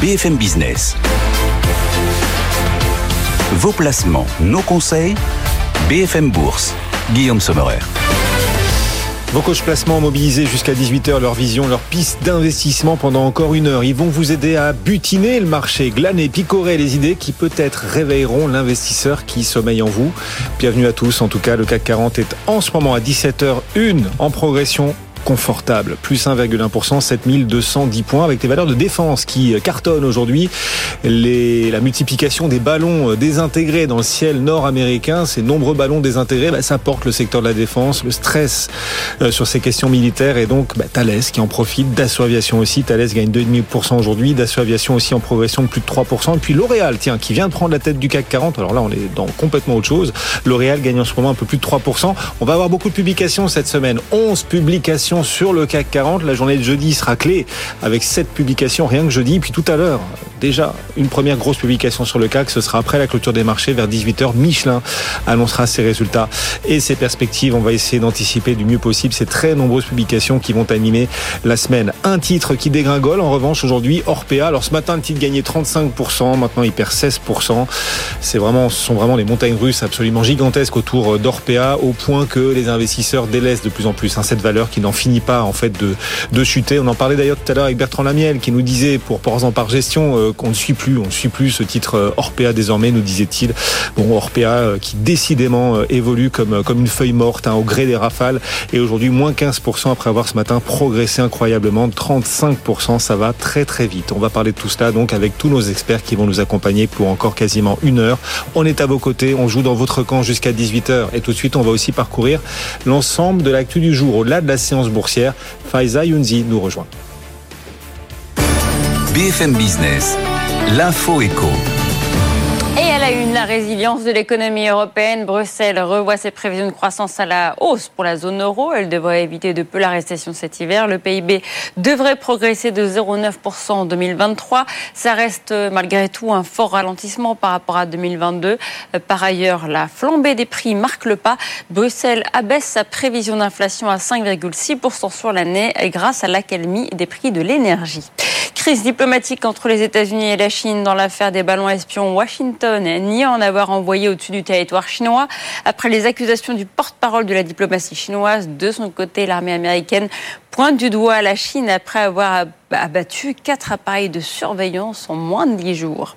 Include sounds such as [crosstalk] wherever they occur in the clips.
BFM Business. Vos placements, nos conseils, BFM Bourse. Guillaume Sommerer. Vos coachs placements mobilisés jusqu'à 18h, leur vision, leur piste d'investissement pendant encore une heure. Ils vont vous aider à butiner le marché, glaner, picorer les idées qui peut-être réveilleront l'investisseur qui sommeille en vous. Bienvenue à tous. En tout cas, le CAC 40 est en ce moment à 17h01 en progression confortable. Plus 1,1%, 7210 points avec des valeurs de défense qui cartonnent aujourd'hui. la multiplication des ballons désintégrés dans le ciel nord-américain, ces nombreux ballons désintégrés, bah, ça porte le secteur de la défense, le stress euh, sur ces questions militaires. Et donc bah, Thales qui en profite, Dassault Aviation aussi, Thales gagne 2,5% aujourd'hui, Dassault Aviation aussi en progression de plus de 3%, et puis L'Oréal, tiens, qui vient de prendre la tête du CAC 40, alors là on est dans complètement autre chose, L'Oréal gagne en ce moment un peu plus de 3%, on va avoir beaucoup de publications cette semaine, 11 publications sur le CAC 40. La journée de jeudi sera clé avec cette publication rien que jeudi. Puis tout à l'heure, déjà une première grosse publication sur le CAC. Ce sera après la clôture des marchés vers 18h. Michelin annoncera ses résultats et ses perspectives. On va essayer d'anticiper du mieux possible ces très nombreuses publications qui vont animer la semaine. Un titre qui dégringole en revanche aujourd'hui, Orpea. Alors ce matin, le titre gagnait 35%. Maintenant, il perd 16%. C'est vraiment, ce sont vraiment les montagnes russes absolument gigantesques autour d'Orpea au point que les investisseurs délaissent de plus en plus hein, cette valeur qui n'en finit pas en fait de, de chuter. On en parlait d'ailleurs tout à l'heure avec Bertrand Lamiel qui nous disait pour Porzan par gestion euh, qu'on ne suit plus, on ne suit plus ce titre euh, Orpea désormais, nous disait-il. Bon, Orpea euh, qui décidément évolue comme, comme une feuille morte hein, au gré des rafales et aujourd'hui moins 15% après avoir ce matin progressé incroyablement, 35%, ça va très très vite. On va parler de tout cela donc avec tous nos experts qui vont nous accompagner pour encore quasiment une heure. On est à vos côtés, on joue dans votre camp jusqu'à 18h et tout de suite on va aussi parcourir l'ensemble de l'actu du jour au-delà de la séance boursière. Faiza Younzi nous rejoint. BFM Business, l'info éco résilience de l'économie européenne. Bruxelles revoit ses prévisions de croissance à la hausse pour la zone euro. Elle devrait éviter de peu la récession cet hiver. Le PIB devrait progresser de 0,9% en 2023. Ça reste malgré tout un fort ralentissement par rapport à 2022. Par ailleurs, la flambée des prix marque le pas. Bruxelles abaisse sa prévision d'inflation à 5,6% sur l'année grâce à l'accalmie des prix de l'énergie. Crise diplomatique entre les États-Unis et la Chine dans l'affaire des ballons espions Washington ni en avoir envoyé au-dessus du territoire chinois. Après les accusations du porte-parole de la diplomatie chinoise, de son côté, l'armée américaine pointe du doigt la Chine après avoir abattu quatre appareils de surveillance en moins de dix jours.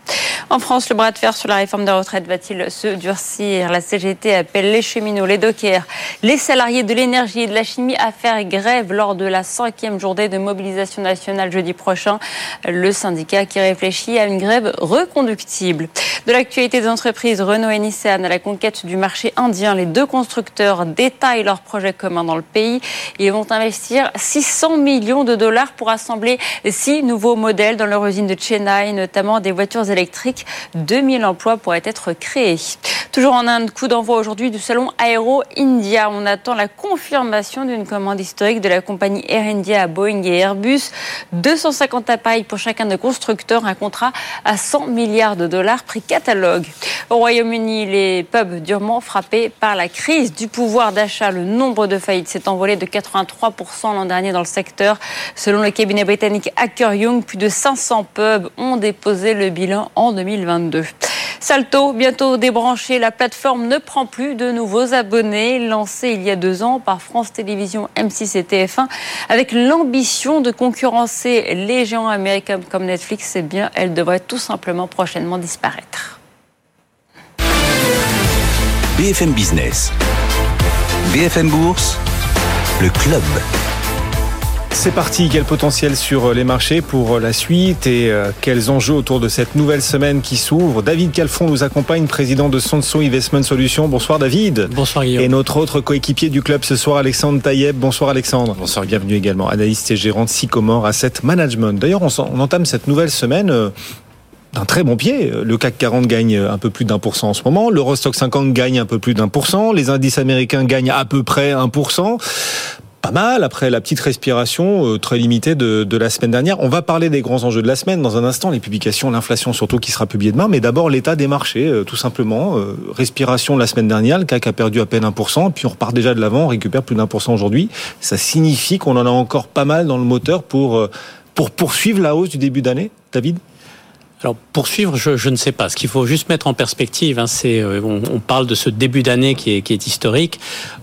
En France, le bras de fer sur la réforme de retraite va-t-il se durcir? La CGT appelle les cheminots, les dockers, les salariés de l'énergie et de la chimie à faire grève lors de la cinquième journée de mobilisation nationale jeudi prochain. Le syndicat qui réfléchit à une grève reconductible. De l'actualité des entreprises, Renault et Nissan à la conquête du marché indien, les deux constructeurs détaillent leurs projets communs dans le pays. Ils vont investir 600 millions de dollars pour assembler six nouveaux modèles dans leur usine de Chennai, notamment des voitures électriques. 2000 emplois pourraient être créés. Toujours en Inde, coup d'envoi aujourd'hui du salon Aero India. On attend la confirmation d'une commande historique de la compagnie Air India à Boeing et Airbus. 250 appareils pour chacun des constructeurs, un contrat à 100 milliards de dollars, prix catalogue. Au Royaume-Uni, les pubs durement frappés par la crise du pouvoir d'achat. Le nombre de faillites s'est envolé de 83% l'an dernier dans le secteur. Selon le cabinet britannique Hacker Young, plus de 500 pubs ont déposé le bilan en 2022. Salto, bientôt débranché, la plateforme ne prend plus de nouveaux abonnés. Lancée il y a deux ans par France Télévisions, M6 et TF1, avec l'ambition de concurrencer les géants américains comme Netflix, eh bien, elle devrait tout simplement prochainement disparaître. BFM Business, BFM Bourse, le club. C'est parti, quel potentiel sur les marchés pour la suite et euh, quels enjeux autour de cette nouvelle semaine qui s'ouvre? David Calfon nous accompagne, président de Sonso Investment Solutions. Bonsoir David. Bonsoir Guillaume. Et notre autre coéquipier du club ce soir, Alexandre Taïeb. Bonsoir Alexandre. Bonsoir, bienvenue également. Analyste et gérant de Sycomore Asset Management. D'ailleurs, on, entame cette nouvelle semaine euh, d'un très bon pied. Le CAC 40 gagne un peu plus d'un pour cent en ce moment. L'Eurostock 50 gagne un peu plus d'un pour cent. Les indices américains gagnent à peu près un pour cent pas mal après la petite respiration euh, très limitée de, de, la semaine dernière. On va parler des grands enjeux de la semaine dans un instant, les publications, l'inflation surtout qui sera publiée demain, mais d'abord l'état des marchés, euh, tout simplement. Euh, respiration la semaine dernière, le CAC a perdu à peine 1%, puis on repart déjà de l'avant, on récupère plus d'un pour cent aujourd'hui. Ça signifie qu'on en a encore pas mal dans le moteur pour, pour poursuivre la hausse du début d'année, David? Alors poursuivre, je, je, ne sais pas. Ce qu'il faut juste mettre en perspective, hein, c'est euh, on, parle de ce début d'année qui est, qui est, historique.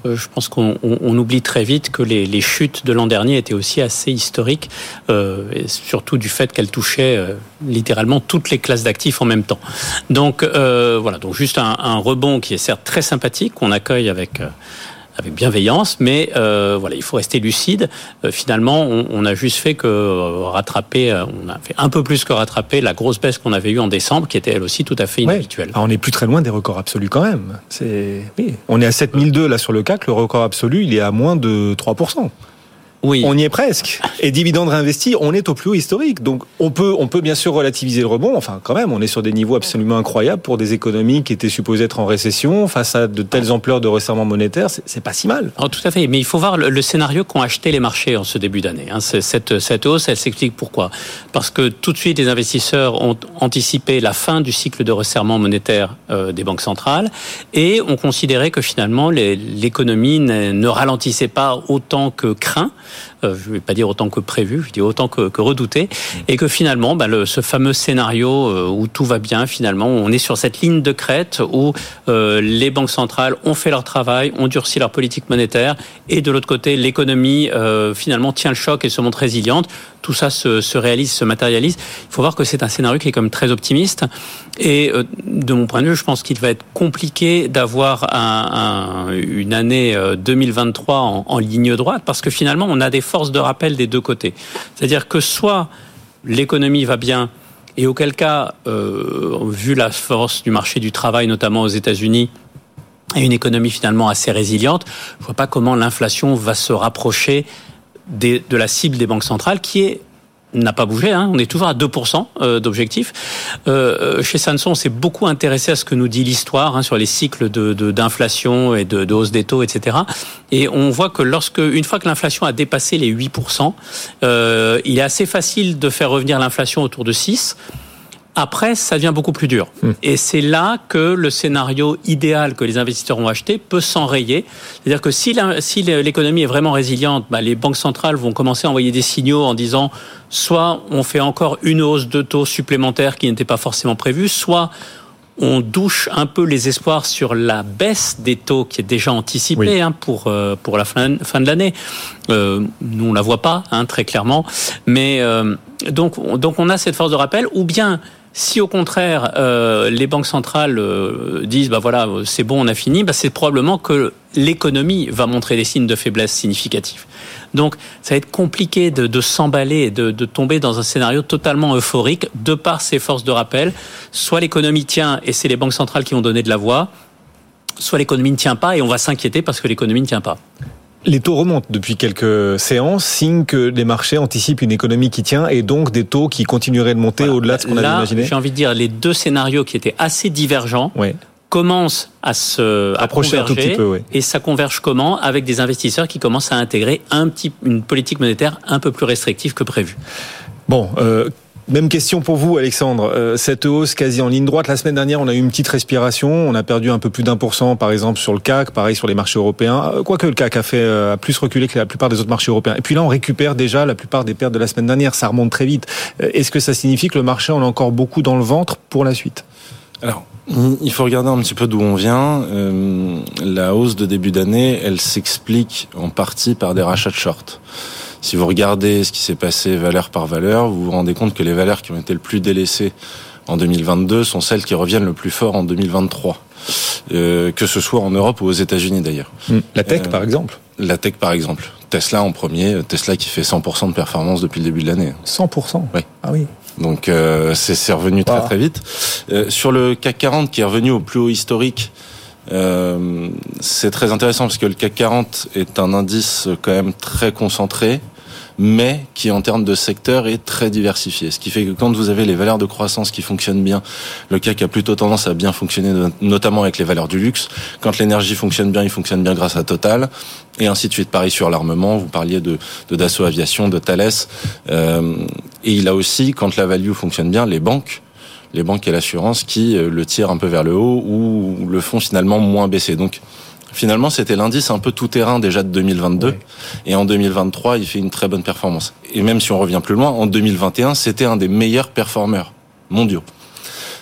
Euh, je pense qu'on on, oublie très vite que les, les chutes de l'an dernier étaient aussi assez historiques, euh, et surtout du fait qu'elles touchaient euh, littéralement toutes les classes d'actifs en même temps. Donc voilà, donc juste un, un, rebond qui est certes très sympathique qu'on accueille avec avec bienveillance, mais euh, voilà, il faut rester lucide. Euh, finalement, on, on, a juste fait que euh, rattraper, euh, on a fait un peu plus que rattraper la grosse baisse qu'on avait eue en décembre, qui était elle aussi tout à fait inhabituelle. Ah, on est plus très loin des records absolus quand même. C'est, oui. on est à 7002 là sur le CAC, le record absolu, il est à moins de 3 oui. On y est presque. Et dividendes réinvestis, on est au plus haut historique. Donc on peut, on peut bien sûr relativiser le rebond. Enfin, quand même, on est sur des niveaux absolument incroyables pour des économies qui étaient supposées être en récession face à de telles ampleurs de resserrement monétaire. C'est pas si mal. Oh, tout à fait. Mais il faut voir le, scénario qu'ont acheté les marchés en ce début d'année. Hein. Cette, cette hausse, elle s'explique pourquoi. Parce que tout de suite, les investisseurs ont anticipé la fin du cycle de resserrement monétaire euh, des banques centrales et ont considéré que finalement l'économie ne ralentissait pas autant que craint. Euh, je ne vais pas dire autant que prévu, je dis autant que, que redouté, et que finalement, bah, le, ce fameux scénario euh, où tout va bien, finalement, on est sur cette ligne de crête où euh, les banques centrales ont fait leur travail, ont durci leur politique monétaire, et de l'autre côté, l'économie finalement tient le choc et se montre résiliente. Tout ça se, se réalise, se matérialise. Il faut voir que c'est un scénario qui est quand même très optimiste. Et de mon point de vue, je pense qu'il va être compliqué d'avoir un, un, une année 2023 en, en ligne droite, parce que finalement, on a des forces de rappel des deux côtés. C'est-à-dire que soit l'économie va bien, et auquel cas, euh, vu la force du marché du travail, notamment aux États-Unis, et une économie finalement assez résiliente, je ne vois pas comment l'inflation va se rapprocher de la cible des banques centrales, qui est n'a pas bougé. Hein. On est toujours à 2% euh, d'objectif. Euh, chez Sanson, on s'est beaucoup intéressé à ce que nous dit l'histoire hein, sur les cycles de, d'inflation et de, de, hausse des taux, etc. Et on voit que lorsque, une fois que l'inflation a dépassé les 8%, euh, il est assez facile de faire revenir l'inflation autour de 6%. Après, ça devient beaucoup plus dur. Hmm. Et c'est là que le scénario idéal que les investisseurs ont acheté peut s'enrayer. C'est-à-dire que si l'économie est vraiment résiliente, bah, les banques centrales vont commencer à envoyer des signaux en disant soit on fait encore une hausse de taux supplémentaire qui n'était pas forcément prévue, soit on douche un peu les espoirs sur la baisse des taux qui est déjà anticipée hein, pour euh, pour la fin, fin de l'année. Euh, nous on la voit pas hein, très clairement, mais euh, donc donc on a cette force de rappel ou bien si au contraire euh, les banques centrales euh, disent bah voilà c'est bon on a fini, bah, c'est probablement que l'économie va montrer des signes de faiblesse significatifs. Donc ça va être compliqué de, s'emballer de, de, tomber dans un scénario totalement euphorique de par ces forces de rappel. Soit l'économie tient et c'est les banques centrales qui vont donner de la voix, soit l'économie ne tient pas et on va s'inquiéter parce que l'économie ne tient pas. Les taux remontent depuis quelques séances, signe que les marchés anticipent une économie qui tient et donc des taux qui continueraient de monter au-delà de ce qu'on avait imaginé. J'ai envie de dire les deux scénarios qui étaient assez divergents. commencent à se approcher un tout petit peu, et ça converge comment avec des investisseurs qui commencent à intégrer un petit, une politique monétaire un peu plus restrictive que prévu. Bon, euh, même question pour vous, Alexandre. Euh, cette hausse quasi en ligne droite, la semaine dernière, on a eu une petite respiration. On a perdu un peu plus d'un pour cent, par exemple, sur le CAC, pareil sur les marchés européens. Euh, quoique le CAC a fait euh, plus reculé que la plupart des autres marchés européens. Et puis là, on récupère déjà la plupart des pertes de la semaine dernière. Ça remonte très vite. Est-ce que ça signifie que le marché en a encore beaucoup dans le ventre pour la suite? Alors, il faut regarder un petit peu d'où on vient. la hausse de début d'année, elle s'explique en partie par des rachats de short. Si vous regardez ce qui s'est passé valeur par valeur, vous vous rendez compte que les valeurs qui ont été le plus délaissées en 2022 sont celles qui reviennent le plus fort en 2023. Euh, que ce soit en Europe ou aux États-Unis d'ailleurs. Hmm. La tech euh, par exemple La tech par exemple. Tesla en premier, Tesla qui fait 100% de performance depuis le début de l'année. 100% Oui. Ah oui. Donc euh, c'est revenu très très vite. Euh, sur le CAC 40 qui est revenu au plus haut historique, euh, c'est très intéressant parce que le CAC 40 est un indice quand même très concentré mais qui en termes de secteur est très diversifié. Ce qui fait que quand vous avez les valeurs de croissance qui fonctionnent bien, le CAC a plutôt tendance à bien fonctionner, notamment avec les valeurs du luxe. Quand l'énergie fonctionne bien, il fonctionne bien grâce à Total, et ainsi de suite. Pareil sur l'armement, vous parliez de, de Dassault Aviation, de Thales, euh, et il a aussi, quand la value fonctionne bien, les banques les banques et l'assurance qui euh, le tirent un peu vers le haut ou le font finalement moins baisser. Donc finalement, c'était l'indice un peu tout terrain déjà de 2022. Et en 2023, il fait une très bonne performance. Et même si on revient plus loin, en 2021, c'était un des meilleurs performeurs mondiaux.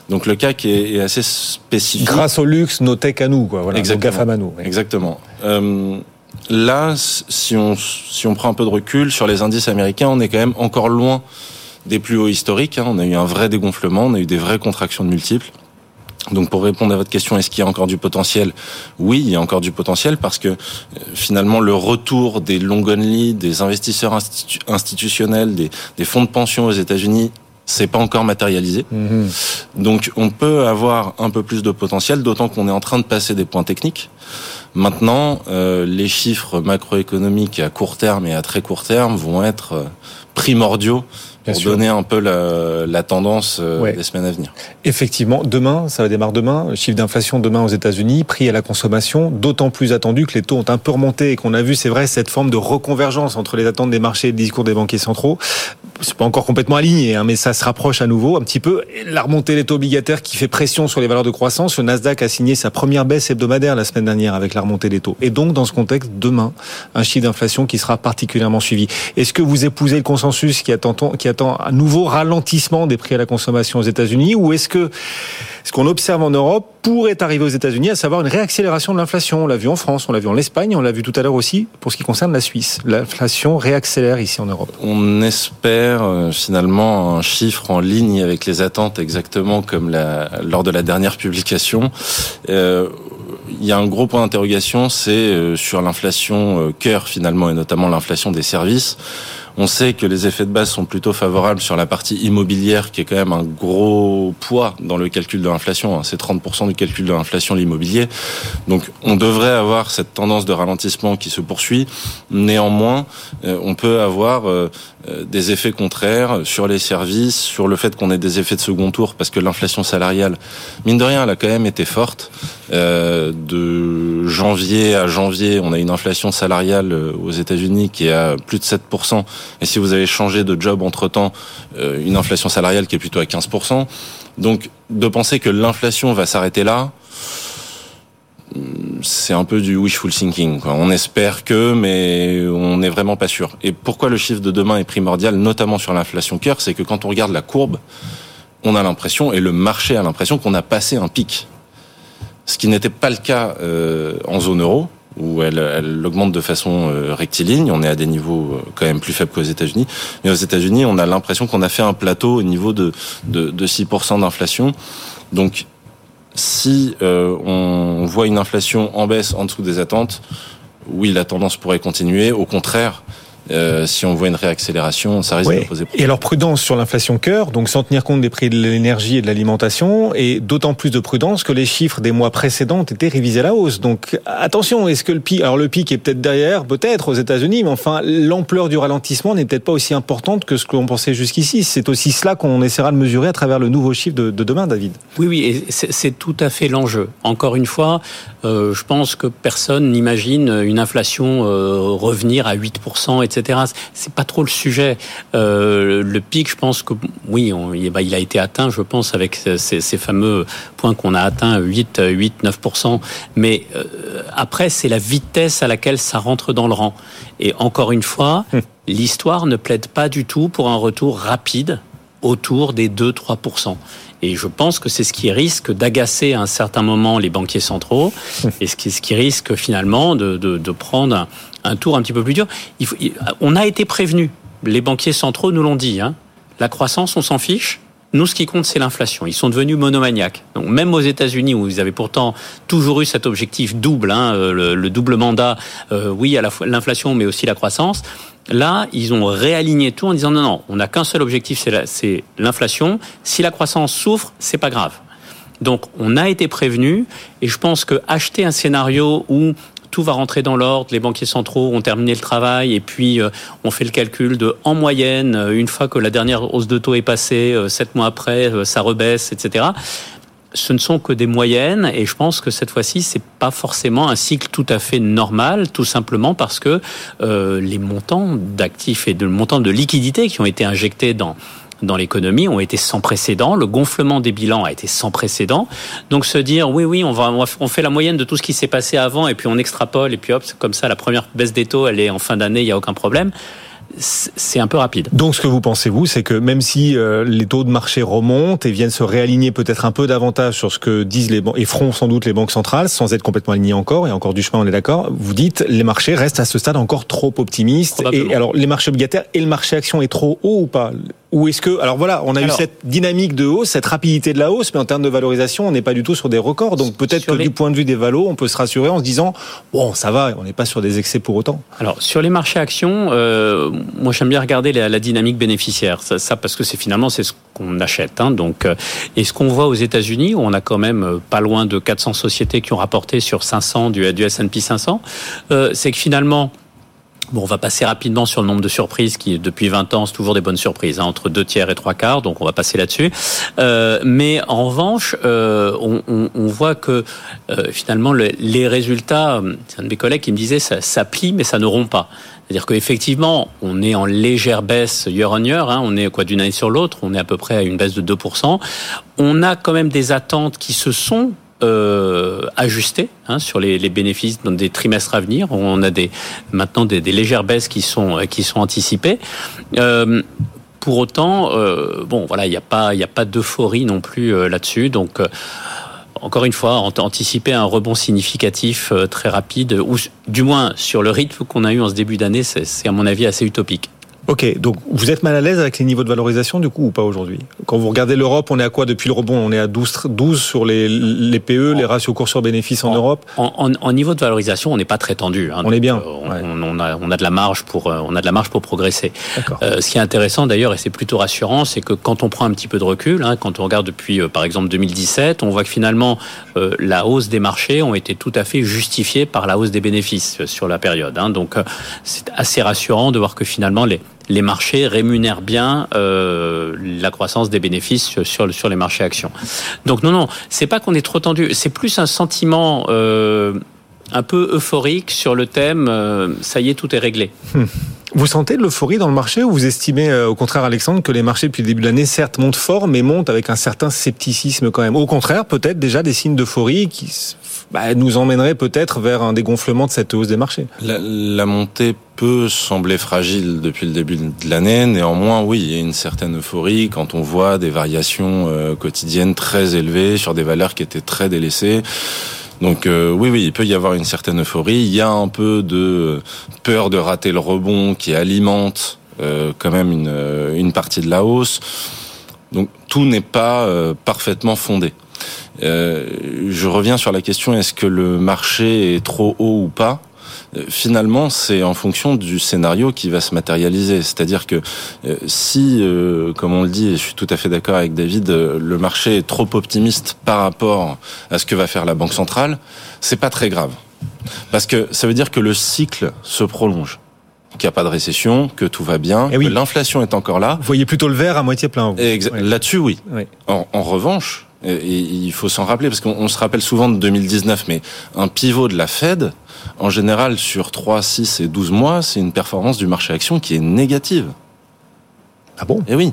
Donc le CAC est, assez spécifique. Grâce au luxe, nos tech à nous, quoi. Voilà, Exactement. à nous. Exactement. Euh, là, si on, si on prend un peu de recul sur les indices américains, on est quand même encore loin des plus hauts historiques. Hein. On a eu un vrai dégonflement, on a eu des vraies contractions de multiples. Donc pour répondre à votre question, est-ce qu'il y a encore du potentiel? Oui, il y a encore du potentiel parce que euh, finalement le retour des long only, des investisseurs institutionnels, des, des fonds de pension aux États-Unis c'est pas encore matérialisé. Mhm. Donc on peut avoir un peu plus de potentiel, d'autant qu'on est en train de passer des points techniques. Maintenant, euh, les chiffres macroéconomiques à court terme et à très court terme vont être euh, pour donner un peu la, la tendance euh, des semaines à venir. Effectivement, demain, ça va démarrer demain. Chiffre d'inflation demain aux États-Unis, prix à la consommation, d'autant plus attendu que les taux ont un peu remonté et qu'on a vu, c'est vrai, cette forme de reconvergence entre les attentes des marchés et le discours des banquiers centraux. C'est pas encore complètement aligné, hein, mais ça se rapproche à nouveau un petit peu. La remontée des taux obligataires qui fait pression sur les valeurs de croissance. Le Nasdaq a signé sa première baisse hebdomadaire la semaine dernière avec la remontée des taux. Et donc, dans ce contexte, demain, un chiffre d'inflation qui sera particulièrement suivi. Est-ce que vous épousez le consensus qui attend, qui attend un nouveau ralentissement des prix à la consommation aux États-Unis ou est-ce que ce qu'on observe en Europe pourrait arriver aux États-Unis, à savoir une réaccélération de l'inflation? On l'a vu en France, on l'a vu en Espagne, on l'a vu tout à l'heure aussi pour ce qui concerne la Suisse. L'inflation réaccélère ici en Europe. On espère euh, finalement un chiffre en ligne avec les attentes exactement comme lors de la dernière publication. Euh, il y a un gros point d'interrogation, c'est euh, sur l'inflation cœur finalement et notamment l'inflation des services. On sait que les effets de base sont plutôt favorables sur la partie immobilière, qui est quand même un gros poids dans le calcul de l'inflation. Hein. C'est 30% du calcul de l'inflation, l'immobilier. Donc on devrait avoir cette tendance de ralentissement qui se poursuit. Néanmoins, euh, on peut avoir euh, euh, des effets contraires sur les services, sur le fait qu'on ait des effets de second tour, parce que l'inflation salariale, mine de rien, elle a quand même été forte. de janvier à janvier, on a une inflation salariale aux États-Unis qui est à plus de 7%. Et si vous avez changé de job entre-temps, euh, une inflation salariale qui est plutôt à 15%. Donc de penser que l'inflation va s'arrêter là, c'est un peu du wishful thinking. On espère que, mais on n'est vraiment pas sûr. Et pourquoi le chiffre de demain est primordial, notamment sur l'inflation cœur, c'est que quand on regarde la courbe, on a l'impression, et le marché a l'impression qu'on a passé un pic. Ce qui n'était pas le cas euh, en zone euro où elle, elle, augmente de façon euh, rectiligne. On est à des niveaux euh, quand même plus faibles qu'aux États-Unis. Mais aux États-Unis, on a l'impression qu'on a fait un plateau au niveau de, de, de 6% d'inflation. Donc, si euh, on voit une inflation en baisse en dessous des attentes, oui, la tendance pourrait continuer. Au contraire, euh, si on voit une réaccélération, ça risque de poser problème. Et alors prudence sur l'inflation cœur, donc sans tenir compte des prix de l'énergie et de l'alimentation, et d'autant plus de prudence que les chiffres des mois précédents ont été révisés à la hausse. Donc attention, est-ce que le pic, alors le pic est peut-être derrière, peut-être aux États-Unis, mais enfin l'ampleur du ralentissement n'est peut-être pas aussi importante que ce qu'on pensait jusqu'ici. C'est aussi cela qu'on essaiera de mesurer à travers le nouveau chiffre de, de demain, David. Oui, oui, et c'est tout à fait l'enjeu. Encore une fois, euh, je pense que personne n'imagine une inflation euh, revenir à 8%, etc etc. C'est pas trop le sujet. Euh, le pic, je pense que oui, bah, il a été atteint, je pense, avec ces, fameux points qu'on a atteints, 8, 8, 9%. Mais euh, après, c'est la vitesse à laquelle ça rentre dans le rang. Et encore une fois, hum. l'histoire ne plaide pas du tout pour un retour rapide autour des 2-3%. Et je pense que c'est ce qui risque d'agacer à un certain moment les banquiers centraux hum. et ce qui, ce qui risque finalement de, de, de prendre un tour un petit peu plus dur. on a été prévenu. Les banquiers centraux nous l'ont dit. Hein. La croissance, on s'en fiche. Nous, ce qui compte, c'est l'inflation. Ils sont devenus monomaniaques. Donc, même aux États-Unis, où ils avaient pourtant toujours eu cet objectif double, hein, euh, le, double mandat, euh, oui, à la fois l'inflation, mais aussi la croissance. Là, ils ont réaligné tout en disant non, non, on n'a qu'un seul objectif, c'est l'inflation. Si la croissance souffre, c'est pas grave. Donc, on a été prévenu, et je pense que acheter un scénario où tout va rentrer dans l'ordre, les banquiers centraux ont terminé le travail et puis euh, on fait le calcul de en moyenne, euh, une fois que la dernière hausse de taux est passée, euh, sept mois après, ça rebaisse, etc ce ne sont que des moyennes et je pense que cette fois-ci c'est pas forcément un cycle tout à fait normal, tout simplement parce que les montants d'actifs et de montants de liquidités qui ont été injectés dans dans l'économie ont été sans précédent. Le gonflement des bilans a été sans précédent. Donc se dire oui, oui, on va, on fait la moyenne de tout ce qui s'est passé avant et puis on extrapole et puis hop, comme ça, la première baisse des taux, elle est en fin d'année, il n'y a aucun problème. c'est un peu rapide. Donc ce que vous pensez vous, c'est que même si euh, les taux de marché remontent et viennent se réaligner peut-être un peu davantage sur ce que disent les banques et feront sans doute les banques centrales, sans être complètement alignés encore, et encore du chemin, on est d'accord. Vous dites les marchés restent à ce stade encore trop optimistes. Et alors les marchés obligataires et le marché action est trop haut ou pas? Ou est-ce que alors voilà, on a eu cette dynamique de hausse, cette rapidité de la hausse, mais en termes de valorisation, on n'est pas du tout sur des records. Donc peut-être que du point de vue des valos, on peut se rassurer en se disant bon, ça va, on n'est pas sur des excès pour autant. Alors sur les marchés actions, euh, moi j'aime bien regarder la, dynamique bénéficiaire. Ça, parce que c'est finalement c'est ce qu'on achète. Hein, donc euh, et ce qu'on voit aux États-Unis, où on a quand même euh, pas loin de 400 sociétés qui ont rapporté sur 500 du, du S&P 500, c'est que finalement Bon, on va passer rapidement sur le nombre de surprises qui, depuis 20 ans, c'est toujours des bonnes surprises, hein, entre deux tiers et trois quarts, donc on va passer là-dessus. Euh, mais en revanche, euh, on, on, on, voit que euh, finalement, les résultats, c'est un de mes collègues qui me disait, ça, ça plie, mais ça ne rompt pas. C'est-à-dire qu'effectivement, on est en légère baisse year on year, hein, on est quoi d'une année sur l'autre, on est à peu près à une baisse de 2%. On a quand même des attentes qui se sont euh, hein, sur les, bénéfices dans des trimestres à venir. On a des, maintenant des, légères baisses qui sont, qui sont anticipées. Euh, pour autant, euh, bon, voilà, il n'y a pas, il a pas d'euphorie non plus euh, là-dessus. Donc, euh, encore une fois, anticiper un rebond significatif euh, très rapide, ou du moins sur le rythme qu'on a eu en ce début d'année, c'est à mon avis assez utopique. Ok, donc vous êtes mal à l'aise avec les niveaux de valorisation du coup ou pas aujourd'hui? Quand vous regardez l'Europe, on est à quoi depuis le rebond? On est à 12, 12 sur les, les PE, les ratios cours sur bénéfice en, Europe? en, en, niveau de valorisation, on n'est pas très tendu. Hein, on est bien. On, on, a, on a de la marge pour, on a de la marge pour progresser. Euh, ce qui est intéressant d'ailleurs, et c'est plutôt rassurant, c'est que quand on prend un petit peu de recul, hein, quand on regarde depuis euh, par exemple 2017, on voit que finalement euh, la hausse des marchés ont été tout à fait justifiée par la hausse des bénéfices sur la période. Hein, donc c'est assez rassurant de voir que finalement les les marchés rémunèrent bien euh, la croissance des bénéfices sur, sur les marchés actions. Donc non, non, c'est pas qu'on est trop tendu, c'est plus un sentiment euh, un peu euphorique sur le thème euh, ça y est, tout est réglé. [laughs] Vous sentez de l'euphorie dans le marché ou vous estimez, euh, au contraire, Alexandre, que les marchés depuis le début de l'année, certes, montent fort, mais montent avec un certain scepticisme quand même? Au contraire, peut-être déjà des signes d'euphorie qui bah, nous emmèneraient peut-être vers un dégonflement de cette hausse des marchés? La, la montée peut sembler fragile depuis le début de l'année. Néanmoins, oui, il y a une certaine euphorie quand on voit des variations euh, quotidiennes très élevées sur des valeurs qui étaient très délaissées. Donc euh, oui, oui, il peut y avoir une certaine euphorie. Il y a un peu de peur de rater le rebond qui alimente euh, quand même une, euh, une, partie de la hausse. Donc tout n'est pas parfaitement fondé. Je reviens sur la question est-ce que le marché est trop haut ou pas? Finalement, c'est en fonction du scénario qui va se matérialiser. C'est-à-dire que euh, si, euh, comme on le dit, et je suis tout à fait d'accord avec David, le marché est trop optimiste par rapport à ce que va faire la Banque centrale, c'est pas très grave. Parce que ça veut dire que le cycle se prolonge qu'il n'y a pas de récession, que tout va bien, eh oui. que l'inflation est encore là. Vous voyez plutôt le verre à moitié plein. Oui. Là-dessus, oui. oui. En, en, revanche, et il faut s'en rappeler, parce qu'on se rappelle souvent de 2019, mais un pivot de la Fed, en général, sur 3, 6 et 12 mois, c'est une performance du marché action qui est négative. Ah bon? Eh oui.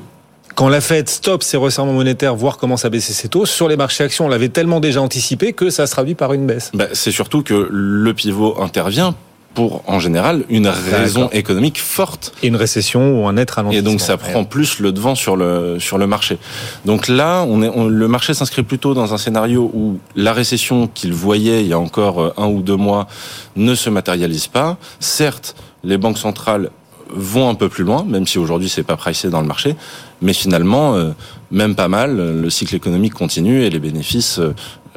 Quand la Fed stoppe ses resserrements monétaires, voire commence à baisser ses taux, sur les marchés actions, on l'avait tellement déjà anticipé que ça se traduit par une baisse. Bah, c'est surtout que le pivot intervient pour, en général, une raison économique forte. Et une récession ou un net ralentissement. Et donc ça prend plus le devant sur le, sur le marché. Donc là, on est, on, le marché s'inscrit plutôt dans un scénario où la récession qu'il voyait il y a encore euh, un ou deux mois ne se matérialise pas. Certes, les banques centrales vont un peu plus loin, même si aujourd'hui c'est pas pricé dans le marché, mais finalement, euh, même pas mal, le cycle économique continue et les bénéfices euh,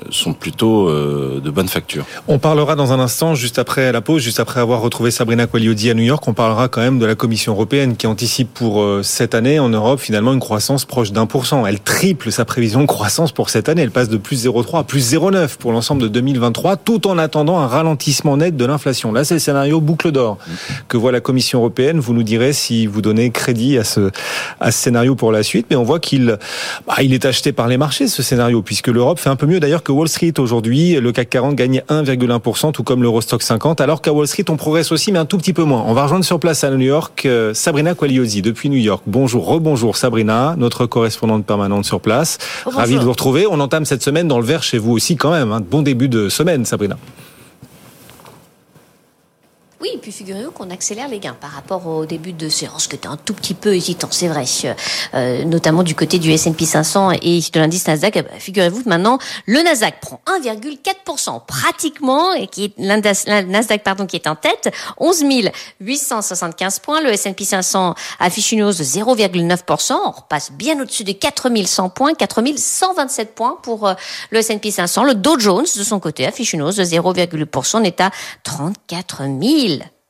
sont plutôt euh, de bonne facture. On parlera dans un instant, juste après la pause, juste après avoir retrouvé Sabrina Quagliodi à New York, on parlera quand même de la Commission européenne qui anticipe pour euh, cette année en Europe finalement une croissance proche d'un pour cent. Elle triple sa prévision de croissance pour cette année. Elle passe de plus 0,3 à plus 0,9 pour l'ensemble de 2023, tout en attendant un ralentissement net de l'inflation. Là, c'est le scénario boucle d'or que voit la Commission européenne. Vous nous direz si vous donnez crédit à ce, scénario pour la suite, mais on voit qu'il bah, est acheté par les marchés, ce scénario, puisque l'Europe fait un peu mieux d'ailleurs que Wall Street aujourd'hui. Le CAC 40 gagne 1,1%, tout comme l'Eurostock 50, alors qu'à Wall Street, on progresse aussi, mais un tout petit peu moins. On va rejoindre sur place à New York euh, Sabrina Quagliosi depuis New York. Bonjour, rebonjour Sabrina, notre correspondante permanente sur place. Ravi de vous retrouver. On entame cette semaine dans le vert chez vous aussi quand même. Hein. Bon début de semaine, Sabrina. Oui, et puis figurez-vous qu'on accélère les gains par rapport au début de séance, que tu un tout petit peu hésitant, c'est vrai, euh, notamment du côté du S&P 500 et de l'indice Nasdaq. Eh ben, figurez-vous que maintenant, le Nasdaq prend 1,4% pratiquement, et qui est Nasdaq pardon qui est en tête, 11 875 points. Le S&P 500 affiche une hausse de 0,9%, on repasse bien au-dessus des 4100 points, 4127 points pour euh, le S&P 500. Le Dow Jones de son côté affiche une hausse de 0,8%, on est à 34 000.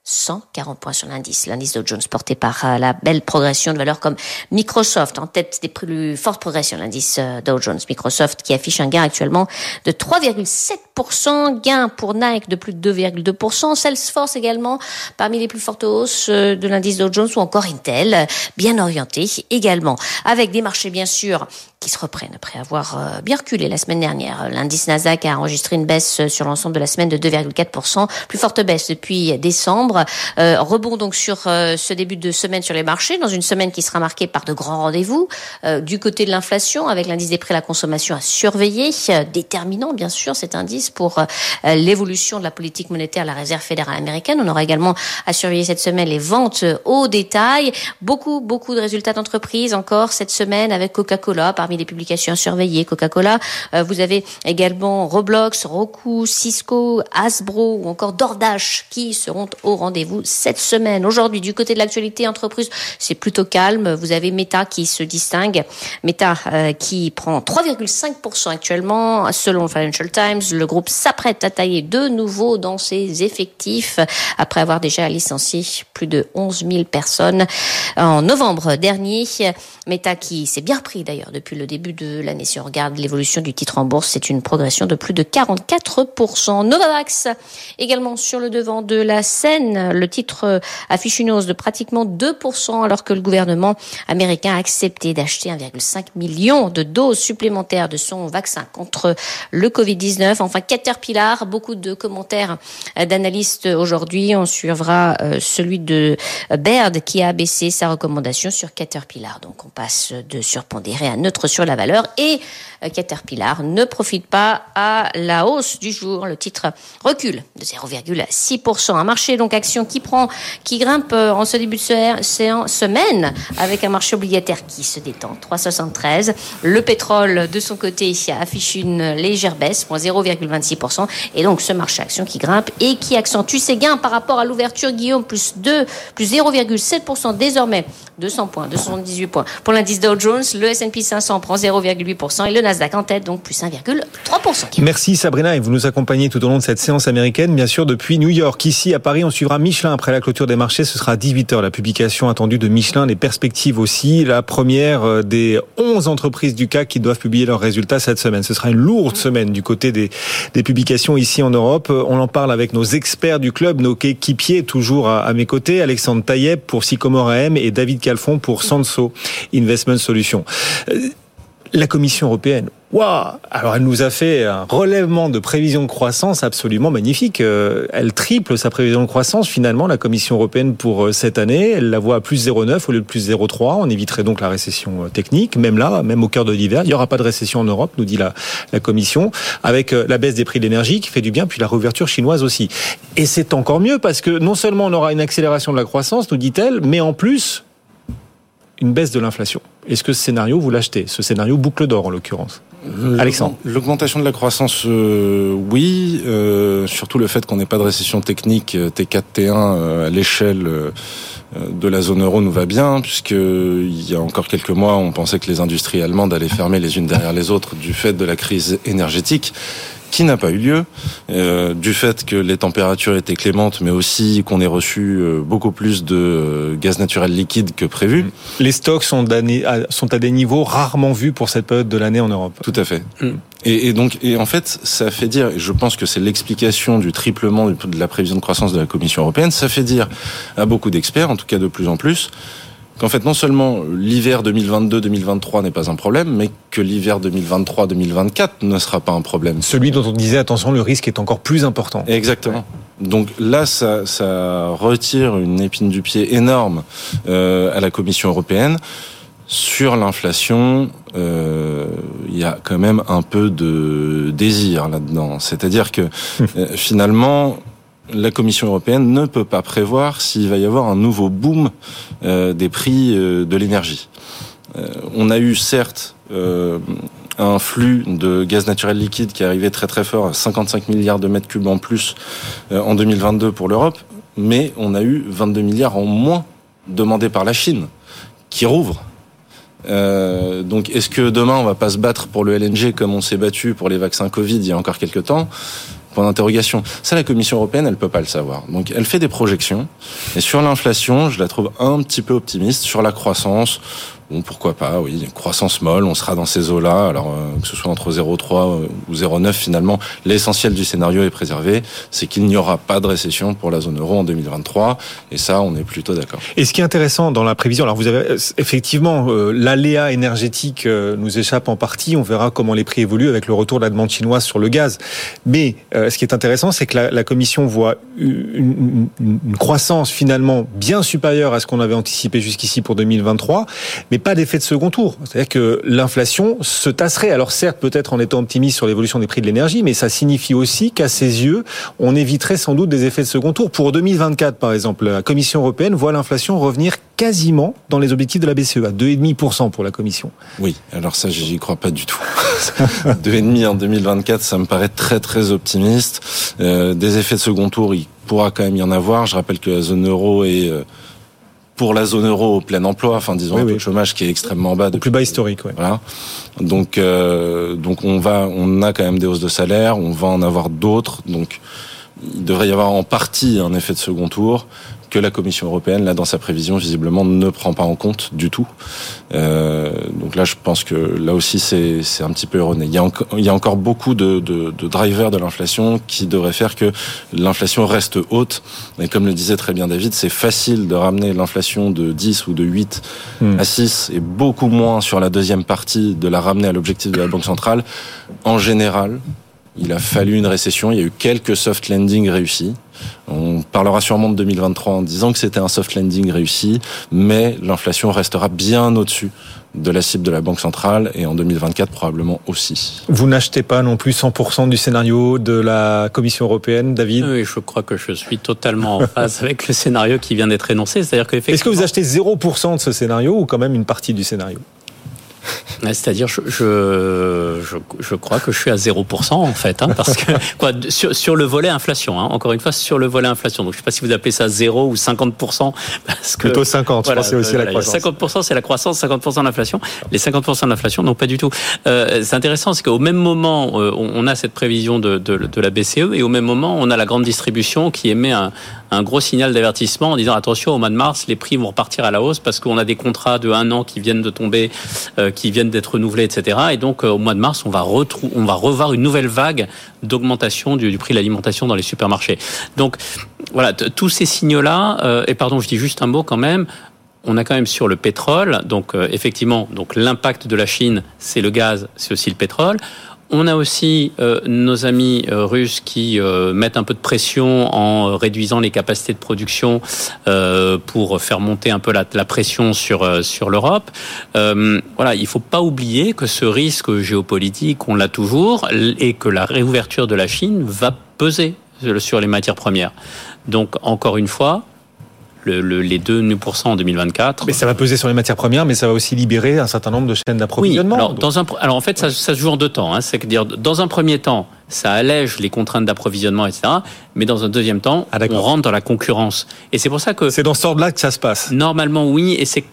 140 points sur l'indice. L'indice Dow Jones porté par euh, la belle progression de valeurs comme Microsoft en tête des plus fortes progressions. L'indice euh, Dow Jones Microsoft qui affiche un gain actuellement de 3,7%, gain pour Nike de plus de 2,2%, Salesforce également parmi les plus fortes hausses euh, de l'indice Dow Jones ou encore Intel bien orienté également avec des marchés bien sûr qui se reprennent après avoir bien reculé la semaine dernière. L'indice Nasdaq a enregistré une baisse sur l'ensemble de la semaine de 2,4%, plus forte baisse depuis décembre. Euh, rebond donc sur euh, ce début de semaine sur les marchés, dans une semaine qui sera marquée par de grands rendez-vous. Euh, du côté de l'inflation, avec l'indice des prix à la consommation à surveiller, déterminant bien sûr cet indice pour l'évolution de la politique monétaire de la Réserve fédérale américaine. On aura également à surveiller cette semaine les ventes au détail. Beaucoup, beaucoup de résultats d'entreprise encore cette semaine avec Coca-Cola parmi les publications à surveiller. Coca-Cola, vous avez également Roblox, Roku, Cisco, Hasbro ou encore DoorDash qui seront au rendez rendez-vous cette semaine. Aujourd'hui, du côté de l'actualité entreprise, c'est plutôt calme. Vous avez Meta qui se distingue. Meta euh, qui prend 3,5% actuellement. Selon Financial Times, le groupe s'apprête à tailler de nouveau dans ses effectifs après avoir déjà licencié plus de 11 000 personnes en novembre dernier. Meta qui s'est bien pris d'ailleurs depuis le début de l'année. Si on regarde l'évolution du titre en bourse, c'est une progression de plus de 44%. Novavax également sur le devant de la scène le titre affiche une hausse de pratiquement 2% alors que le gouvernement américain a accepté d'acheter 1,5 million de doses supplémentaires de son vaccin contre le Covid-19. Enfin, Caterpillar, beaucoup de commentaires d'analystes aujourd'hui. On suivra euh, celui de Baird qui a baissé sa recommandation sur Caterpillar. Donc on passe de surpondéré à neutre sur la valeur et Caterpillar ne profite pas à la hausse du jour. Le titre recule de 0,6%. Un marché donc qui prend, qui grimpe euh, en ce début de semaine avec un marché obligataire qui se détend, 3,73. Le pétrole, de son côté, affiche une légère baisse, 0,26%. Et donc, ce marché action qui grimpe et qui accentue ses gains par rapport à l'ouverture, Guillaume, plus 2, plus 0,7% désormais. 200 points, 278 points. Pour l'indice Dow Jones, le S&P 500 prend 0,8% et le Nasdaq en tête, donc plus 1,3%. Merci Sabrina et vous nous accompagnez tout au long de cette séance américaine, bien sûr, depuis New York. Ici, à Paris, on suivra Michelin après la clôture des marchés. Ce sera à 18h la publication attendue de Michelin. Les perspectives aussi. La première euh, des 11 entreprises du CAC qui doivent publier leurs résultats cette semaine. Ce sera une lourde semaine du côté des, des publications ici en Europe. Euh, on en parle avec nos experts du club, nos équipiers toujours à, mes côtés. Alexandre Taïeb pour Sycomore AM et David Calfon pour Sanso Investment Solutions. La Commission européenne, waouh Alors elle nous a fait un relèvement de prévision de croissance absolument magnifique. Euh, elle triple sa prévision de croissance finalement, la Commission européenne pour euh, cette année. Elle la voit à plus 0,9 au lieu de plus 0,3. On éviterait donc la récession euh, technique. Même là, même au cœur de l'hiver, il n'y aura pas de récession en Europe, nous dit la, la Commission, avec la baisse des prix de l'énergie qui fait du bien, puis la réouverture chinoise aussi. Et c'est encore mieux parce que non seulement on aura une accélération de la croissance, nous dit-elle, mais en plus une baisse de l'inflation. Est-ce que ce scénario, vous l'achetez? Ce scénario boucle d'or, en l'occurrence. Alexandre. L'augmentation de la croissance, euh, oui. Euh, surtout le fait qu'on n'ait pas de récession technique T4, T1 euh, à l'échelle de la zone euro nous va bien, puisque il y a encore quelques mois, on pensait que les industries allemandes allaient fermer les unes derrière les autres du fait de la crise énergétique qui n'a pas eu lieu, euh, du fait que les températures étaient clémentes, mais aussi qu'on ait reçu euh, beaucoup plus de euh, gaz naturel liquide que prévu. Mm. Les stocks sont, sont à des niveaux rarement vus pour cette période de l'année en Europe. Tout à fait. Mm. Et, et, donc, et en fait, ça fait dire, et je pense que c'est l'explication du triplement de la prévision de croissance de la Commission européenne, ça fait dire à beaucoup d'experts, en tout cas de plus en plus, qu'en fait non seulement l'hiver 2022-2023 n'est pas un problème, mais que l'hiver 2023-2024 ne sera pas un problème. Celui dont on disait attention, le risque est encore plus important. Exactement. Donc là, ça, ça, retire une épine du pied énorme euh, à la Commission européenne. Sur l'inflation, euh, il y a quand même un peu de désir là-dedans. C'est-à-dire que euh, finalement, la Commission européenne ne peut pas prévoir s'il va y avoir un nouveau boom euh, des prix euh, de l'énergie. Euh, on a eu certes un flux de gaz naturel liquide qui est arrivé très très fort, 55 milliards de mètres cubes en plus en 2022 pour l'Europe, mais on a eu 22 milliards en moins demandés par la Chine, qui rouvre. donc, est-ce que demain on va pas se battre pour le LNG comme on s'est battu pour les vaccins Covid il y a encore quelques temps? D'interrogation. Ça, la Commission européenne, elle peut pas le savoir. Donc, elle fait des projections. Et sur l'inflation, je la trouve un petit peu optimiste. Sur la croissance, Bon, pourquoi pas, oui, croissance molle, on sera dans ces eaux-là, alors euh, que ce soit entre 0,3 euh, ou 0,9 finalement, l'essentiel du scénario est préservé, c'est qu'il n'y aura pas de récession pour la zone euro en 2023, et ça, on est plutôt d'accord. Et ce qui est intéressant dans la prévision, alors vous avez euh, effectivement l'aléa énergétique nous échappe en partie, on verra comment les prix évoluent avec le retour de la demande chinoise sur le gaz, mais ce qui est intéressant, c'est que la, Commission voit une, une, croissance finalement bien supérieure à ce qu'on avait anticipé jusqu'ici pour 2023, mais pas d'effet de second tour. C'est-à-dire que l'inflation se tasserait. Alors certes, peut-être en étant optimiste sur l'évolution des prix de l'énergie, mais ça signifie aussi qu'à ses yeux, on éviterait sans doute des effets de second tour. Pour 2024, par exemple, la Commission européenne voit l'inflation revenir quasiment dans les objectifs de la BCE, à 2,5% pour la Commission. Oui, alors ça, j'y crois pas du tout. [laughs] 2,5% en 2024, ça me paraît très très optimiste. Euh, des effets de second tour, il pourra quand même y en avoir. Je rappelle que la zone euro est... Euh, pour la zone euro au plein emploi, enfin disons un peu de chômage qui est extrêmement bas. Depuis, plus bas historique, ouais. Voilà. Donc euh, donc on va, on a quand même des hausses de salaire, on va en avoir d'autres. Donc il devrait y avoir en partie un effet de second tour que la Commission européenne, là, dans sa prévision, visiblement, ne prend pas en compte du tout. Euh, donc là, je pense que là aussi, c'est un petit peu erroné. Il y a, il y a encore beaucoup de, de, de drivers de l'inflation qui devraient faire que l'inflation reste haute. Et comme le disait très bien David, c'est facile de ramener l'inflation de 10 ou de 8 hmm. à 6 et beaucoup moins sur la deuxième partie de la ramener à l'objectif de la Banque centrale. En général, il a fallu une récession. Il y a eu quelques soft landing réussis. On parlera sûrement de 2023 en disant que c'était un soft landing réussi, mais l'inflation restera bien au-dessus de la cible de la Banque centrale et en 2024 probablement aussi. Vous n'achetez pas non plus 100% du scénario de la Commission européenne, David? Oui, je crois que je suis totalement en phase [laughs] avec le scénario qui vient d'être énoncé. C'est-à-dire que Est-ce que vous achetez 0% de ce scénario ou quand même une partie du scénario? C'est-à-dire, je, je, je, crois que je suis à 0% en fait, hein, parce que [laughs] quoi, sur, sur le volet inflation, hein, encore une fois, sur le volet inflation. Donc, je ne sais pas si vous appelez ça 0 ou 50%. Parce que, Plutôt 50, voilà, je pensais aussi à la croissance. 50% c'est la croissance, 50% l'inflation. Les 50% de l'inflation, non pas du tout. Euh, c'est intéressant, c'est qu'au même moment, euh, on a cette prévision de, de, de la BCE, et au même moment, on a la grande distribution qui émet un, un gros signal d'avertissement en disant attention au mois de mars les prix vont repartir à la hausse parce qu'on a des contrats de un an qui viennent de tomber, euh, qui viennent d'être renouvelés, etc. Et donc euh, au mois de mars on va on va revoir une nouvelle vague d'augmentation du, prix de l'alimentation dans les supermarchés. Donc voilà tous ces signaux là. Euh, et pardon je dis juste un mot quand même on a quand même sur le pétrole, donc effectivement, donc l'impact de la Chine, c'est le gaz, c'est aussi le pétrole. On a aussi euh, nos amis euh, russes qui euh, mettent un peu de pression en réduisant les capacités de production pour faire monter un peu la, pression sur sur l'Europe. voilà, il faut pas oublier que ce risque géopolitique, on l'a toujours, et que la réouverture de la Chine va peser sur les matières premières. Donc encore une fois, les 2% en 2024. Mais ça va peser sur les matières premières, mais ça va aussi libérer un certain nombre de chaînes d'approvisionnement. alors, dans un, alors en fait, ça, ça, se joue en deux temps. Hein. C'est-à-dire, dans un premier temps, ça allège les contraintes d'approvisionnement, etc. Mais dans un deuxième temps, ah, on rentre dans la concurrence. Et c'est pour ça que... C'est dans ce ordre-là que ça se passe. Normalement, oui. Et c'est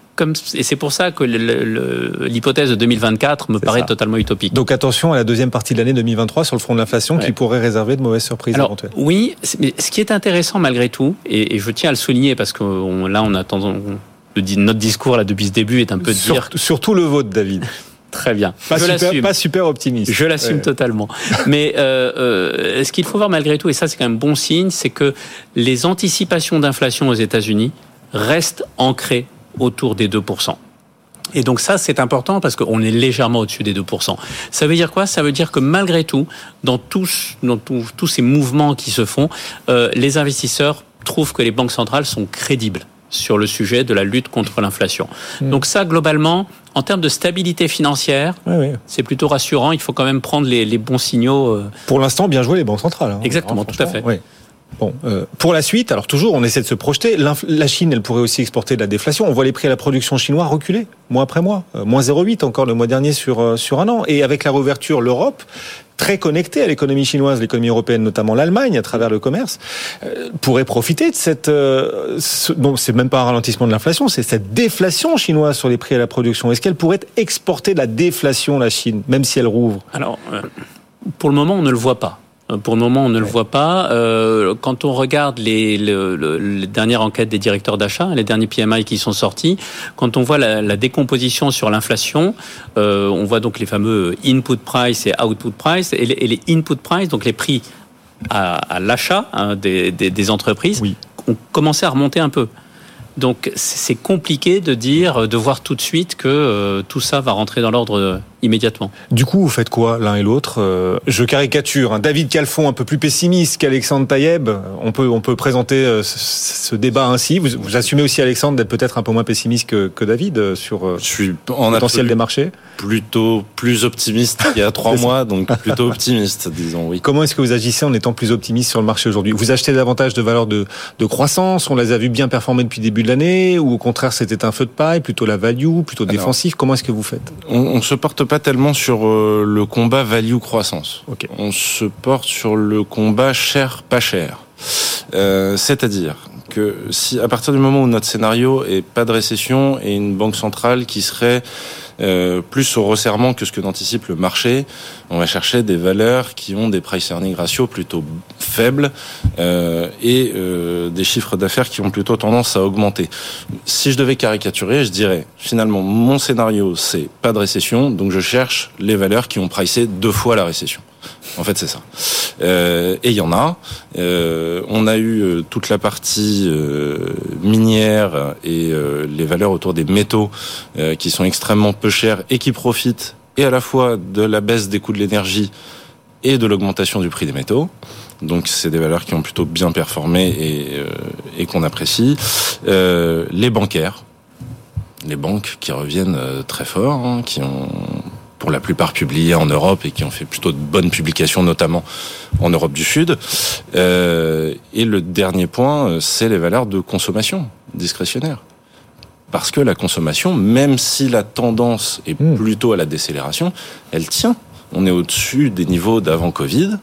et c'est pour ça que l'hypothèse de 2024 me paraît totalement utopique. Donc attention à la deuxième partie de l'année 2023 sur le front de l'inflation qui pourrait réserver de mauvaises surprises Alors, Oui, mais ce qui est intéressant malgré tout, et, je tiens à le souligner parce que là on attend notre discours là depuis ce début est un peu de dire surtout le vôtre, David. [laughs] Très bien. Pas, super, pas super optimiste. Je l'assume totalement. Mais euh, euh, ce qu'il faut voir malgré tout, et ça c'est quand même bon signe, c'est que les anticipations d'inflation aux États-Unis restent ancrées autour des 2%. Et donc ça, c'est important parce qu'on est légèrement au-dessus des 2%. Ça veut dire quoi? Ça veut dire que malgré tout, dans tous, dans tous, ces mouvements qui se font, euh, les investisseurs trouvent que les banques centrales sont crédibles sur le sujet de la lutte contre l'inflation. Hmm. Donc ça, globalement, en termes de stabilité financière, c'est plutôt rassurant. Il faut quand même prendre les, bons signaux. Euh. Pour l'instant, bien joué les banques centrales. Hein. Exactement, tout à fait. Bon, euh, pour la suite, alors toujours, on essaie de se projeter. La Chine, elle pourrait aussi exporter de la déflation. On voit les prix à la production chinois reculer mois après mois, euh, moins 0,8 encore le mois dernier sur euh, sur un an. Et avec la réouverture, l'Europe très connectée à l'économie chinoise, l'économie européenne, notamment l'Allemagne, à travers le commerce, pourrait profiter de cette. donc c'est même pas un ralentissement de l'inflation, c'est cette déflation chinoise sur les prix à la production. Est-ce qu'elle pourrait exporter de la déflation la Chine, même si elle rouvre? Alors, pour le moment, on ne le voit pas. Euh, pour le moment, on ne le voit pas. Euh, quand on regarde les, les, dernières enquêtes des directeurs d'achat, les derniers PMI qui sont sortis, quand on voit la, la décomposition sur l'inflation, euh, on voit donc les fameux input price et output price, et les, et les input price, donc les prix à, à l'achat hein, des, des, des, entreprises, oui. ont commencé à remonter un peu. Donc c'est compliqué de dire, de voir tout de suite que euh, tout ça va rentrer dans l'ordre immédiatement. Du coup, vous faites quoi l'un et l'autre euh, Je caricature. Hein. David Calfon, un peu plus pessimiste qu'Alexandre Taïeb. On peut, on peut présenter euh, ce, débat ainsi. Vous, vous, assumez aussi, Alexandre, d'être peut-être un peu moins pessimiste que, que David euh, sur Je suis en le potentiel des marchés Plutôt plus optimiste qu'il y a trois [laughs] mois, donc plutôt optimiste, disons, oui. Comment est-ce que vous agissez en étant plus optimiste sur le marché aujourd'hui? Vous achetez davantage de valeurs de, de croissance On les a vues bien performer depuis le début de l'année Ou au contraire, c'était un feu de paille Plutôt la value Plutôt défensif? Comment est-ce que vous faites? on, on se porte pas pas tellement sur euh, le combat value croissance. On se porte sur le combat cher pas cher. Euh, c'est-à-dire que si à partir du moment où notre scénario est pas de récession et une banque centrale qui serait euh, plus au resserrement que ce que n'anticipe le marché. On va chercher des valeurs qui ont des price earning ratios plutôt faibles euh, et euh, des chiffres d'affaires qui ont plutôt tendance à augmenter. Si je devais caricaturer, je dirais finalement mon scénario c'est pas de récession, donc je cherche les valeurs qui ont pricé deux fois la récession. En fait, c'est ça. Euh, et il y en a. Euh, on a eu euh, toute la partie euh, minière et les valeurs autour des métaux qui sont extrêmement peu chers et qui profitent et à la fois de la baisse des coûts de l'énergie et de l'augmentation du prix des métaux. Donc c'est des valeurs qui ont plutôt bien performé et, et qu'on apprécie. les bancaires, les banques qui reviennent très fort, hein, qui ont pour la plupart publiés en Europe et qui ont fait plutôt de bonnes publications, notamment en Europe du Sud. Euh, et le dernier point, c'est les valeurs de consommation discrétionnaire. Parce que la consommation, même si la tendance est hmm. plutôt à la décélération, elle tient. On est au-dessus des niveaux d'avant Covid.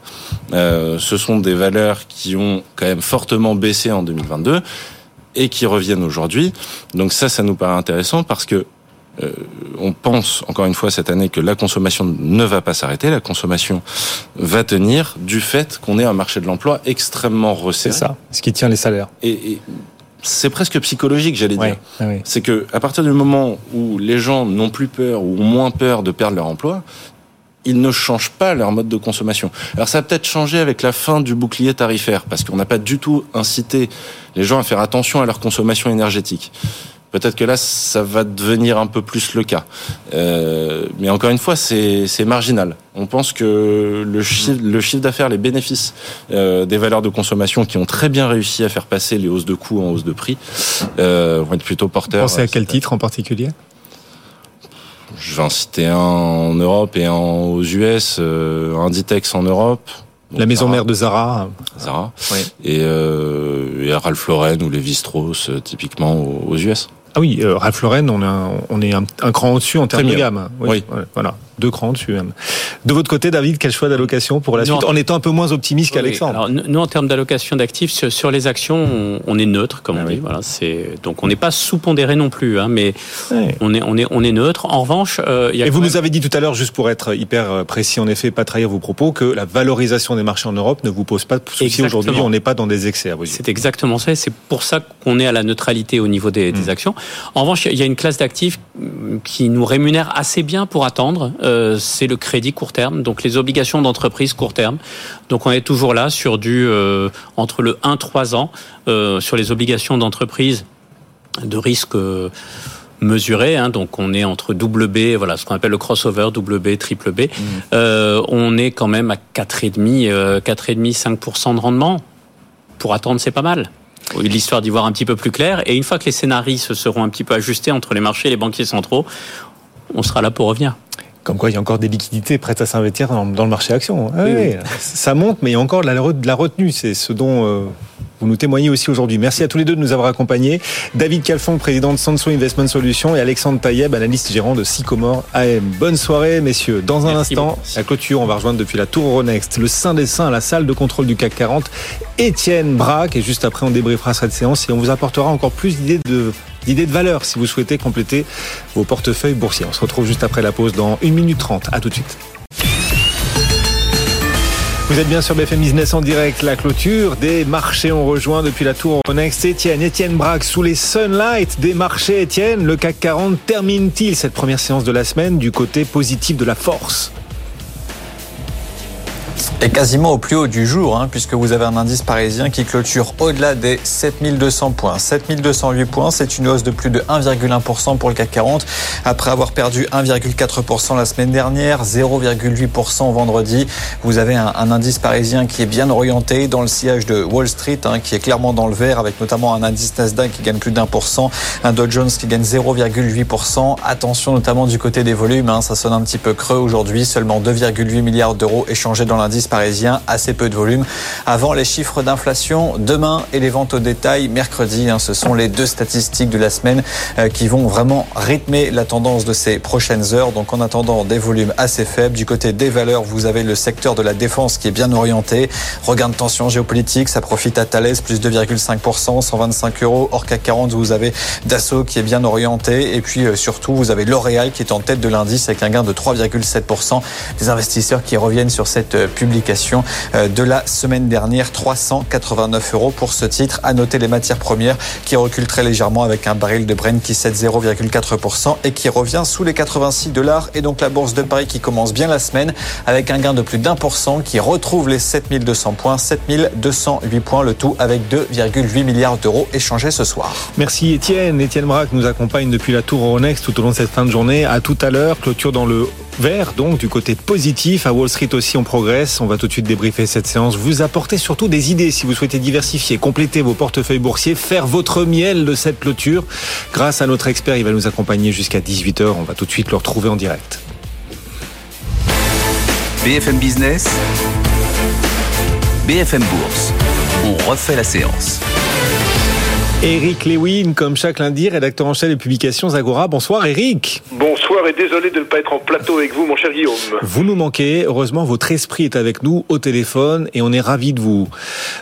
Euh, ce sont des valeurs qui ont quand même fortement baissé en 2022 et qui reviennent aujourd'hui. Donc ça, ça nous paraît intéressant parce que euh, on pense encore une fois cette année que la consommation ne va pas s'arrêter, la consommation va tenir du fait qu'on ait un marché de l'emploi extrêmement resserré. C'est ça, ce qui tient les salaires. Et, c'est presque psychologique, j'allais dire. C'est que à partir du moment où les gens n'ont plus peur ou ont moins peur de perdre leur emploi, ils ne changent pas leur mode de consommation. Alors ça a peut-être changé avec la fin du bouclier tarifaire, parce qu'on n'a pas du tout incité les gens à faire attention à leur consommation énergétique. Peut-être que là, ça va devenir un peu plus le cas. Euh, mais encore une fois, c'est marginal. On pense que le chiffre, le chiffre d'affaires, les bénéfices euh, des valeurs de consommation qui ont très bien réussi à faire passer les hausses de coûts en hausse de prix euh, vont être plutôt porteurs. Vous pensez à quel titre en particulier? Je vais en citer un en Europe et un aux US, euh, Inditex en Europe. la maison mère de Zara. Zara. Oui. Et, euh, et Ralph Lauren ou les Strauss, euh, typiquement aux US. Ah oui, euh, Ralph Lauren, on, a, on est un, un cran au-dessus en termes de gamme. Oui, voilà deux crans dessus même. De votre côté, David, quel choix d'allocation pour la suite En étant un peu moins optimiste qu'Alexandre. nous, en termes d'allocation d'actifs, sur, les actions, on, est neutre, comme on ah dit. Voilà, c'est donc on n'est pas sous-pondéré non plus, hein, mais on est on est on est neutre. En revanche, euh, y a et vous nous avez dit tout à l'heure, juste pour être hyper euh, précis, en effet, pas trahir vos propos, que la valorisation des marchés en Europe ne vous pose pas de souci aujourd'hui. On n'est pas dans des excès. C'est exactement ça. C'est pour ça qu'on est à la neutralité au niveau des, des hmm. actions. En revanche, il y a une classe d'actifs qui nous rémunère assez bien pour attendre. Euh, c'est le crédit court terme, donc les obligations d'entreprise court terme. Donc on est toujours là sur du euh, entre le 1-3 ans euh, sur les obligations d'entreprise de risque mesuré. Hein, donc on est entre double B, voilà ce qu'on appelle le crossover, double B, triple B. Mmh. on est quand même à 4,5, 4,5, 5% de rendement. Pour attendre, c'est pas mal l'histoire d'y voir un petit peu plus clair. Et une fois que les scénarios se seront un petit peu ajustés entre les marchés et les banquiers centraux, on sera là pour revenir. Comme quoi, il y a encore des liquidités prêtes à s'investir dans, le marché action. Ça monte, mais il y a encore de la, retenue. C'est ce dont euh, vous nous témoignez aussi aujourd'hui. Merci à tous les deux de nous avoir accompagnés. David Calfon, président de Sanso Investment Solutions, et Alexandre Taïeb, analyste gérant de Sycomore AM. Bonne soirée, messieurs. Dans un instant, la clôture, on va rejoindre depuis la Tour Euronext le Saint des Saints, la salle de contrôle du CAC 40, Étienne Braque. Et juste après, on débriefera cette séance et on vous apportera encore plus d'idées de d'idées de valeur si vous souhaitez compléter vos portefeuilles boursiers. On se retrouve juste après la pause dans 1 minute 30. À tout de suite. Vous êtes bien sur BFM Business en direct. La clôture des marchés ont rejoint depuis la tour Next. Étienne, Étienne Braque sous les sunlights des marchés. Étienne, le CAC 40 termine-t-il cette première séance de la semaine du côté positif de la force? Et quasiment au plus haut du jour, hein, puisque vous avez un indice parisien qui clôture au-delà des 7200 points. 7208 points, c'est une hausse de plus de 1,1% pour le CAC 40, après avoir perdu 1,4% la semaine dernière, 0,8% vendredi. Vous avez un, indice parisien qui est bien orienté dans le sillage de Wall Street, hein, qui est clairement dans le vert, avec notamment un indice Nasdaq qui gagne plus d'un pour cent, un Dow Jones qui gagne 0,8%. Attention notamment du côté des volumes, hein, ça sonne un petit peu creux aujourd'hui, seulement 2,8 milliards d'euros échangés dans l'indice parisien, assez peu de volume. Avant les chiffres d'inflation demain et les ventes au détail mercredi, hein, ce sont les deux statistiques de la semaine euh, qui vont vraiment rythmer la tendance de ces prochaines heures. Donc en attendant des volumes assez faibles, du côté des valeurs, vous avez le secteur de la défense qui est bien orienté. Regain de tension géopolitique, ça profite à Thales, plus 2,5%, 125 euros. Hors CAC 40, vous avez Dassault qui est bien orienté. Et puis euh, surtout, vous avez L'Oréal qui est en tête de l'indice avec un gain de 3,7%. Des investisseurs qui reviennent sur cette euh, publication euh, de la semaine dernière. 389 euros pour ce titre. À noter les matières premières qui reculent très légèrement avec un baril de Brent qui cède 0,4% et qui revient sous les 86 dollars. Et donc la bourse de Paris qui commence bien la semaine avec un gain de plus d'un pour cent qui retrouve les 7200 points, 7208 points, le tout avec 2,8 milliards d'euros échangés ce soir. Merci Étienne. Étienne Braque nous accompagne depuis la tour Euronext tout au long de cette fin de journée. À tout à l'heure, clôture dans le vert, donc du côté positif. À Wall Street aussi, on progresse. On va tout de suite débriefer cette séance. Vous apportez surtout des idées si vous souhaitez diversifier, compléter vos portefeuilles boursiers, faire votre miel de cette clôture. Grâce à notre expert, il va nous accompagner jusqu'à 18h. On va tout de suite le retrouver en direct. BFM Business, BFM Bourse. On refait la séance. Eric Lewin, comme chaque lundi, rédacteur en chef des publications Agora. Bonsoir Eric. Bonsoir et désolé de ne pas être en plateau avec vous, mon cher Guillaume. Vous nous manquez. Heureusement, votre esprit est avec nous au téléphone et on est ravis de vous,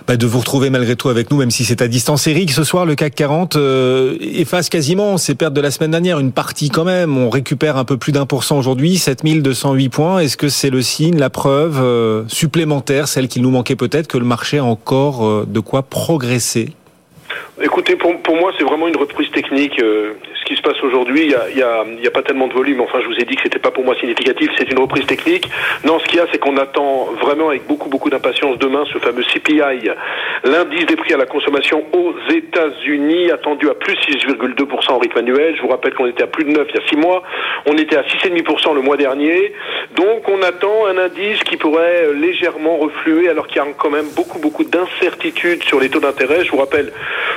bah, de vous retrouver malgré tout avec nous, même si c'est à distance. Eric, ce soir, le CAC 40 euh, efface quasiment ses pertes de la semaine dernière, une partie quand même. On récupère un peu plus d'un pour cent aujourd'hui, 7208 points. Est-ce que c'est le signe, la preuve euh, supplémentaire, celle qui nous manquait peut-être, que le marché a encore euh, de quoi progresser? Écoutez, pour, pour moi, c'est vraiment une reprise technique. Euh, ce qui se passe aujourd'hui, il n'y a, y a, y a, pas tellement de volume. Enfin, je vous ai dit que c'était pas pour moi significatif. C'est une reprise technique. Non, ce qu'il y a, c'est qu'on attend vraiment avec beaucoup, beaucoup d'impatience demain ce fameux CPI, l'indice des prix à la consommation aux États-Unis, attendu à plus 6,2% en rythme annuel. Je vous rappelle qu'on était à plus de 9 il y a 6 mois. On était à 6,5% le mois dernier. Donc, on attend un indice qui pourrait légèrement refluer alors qu'il y a quand même beaucoup, beaucoup d'incertitudes sur les taux d'intérêt. Je vous rappelle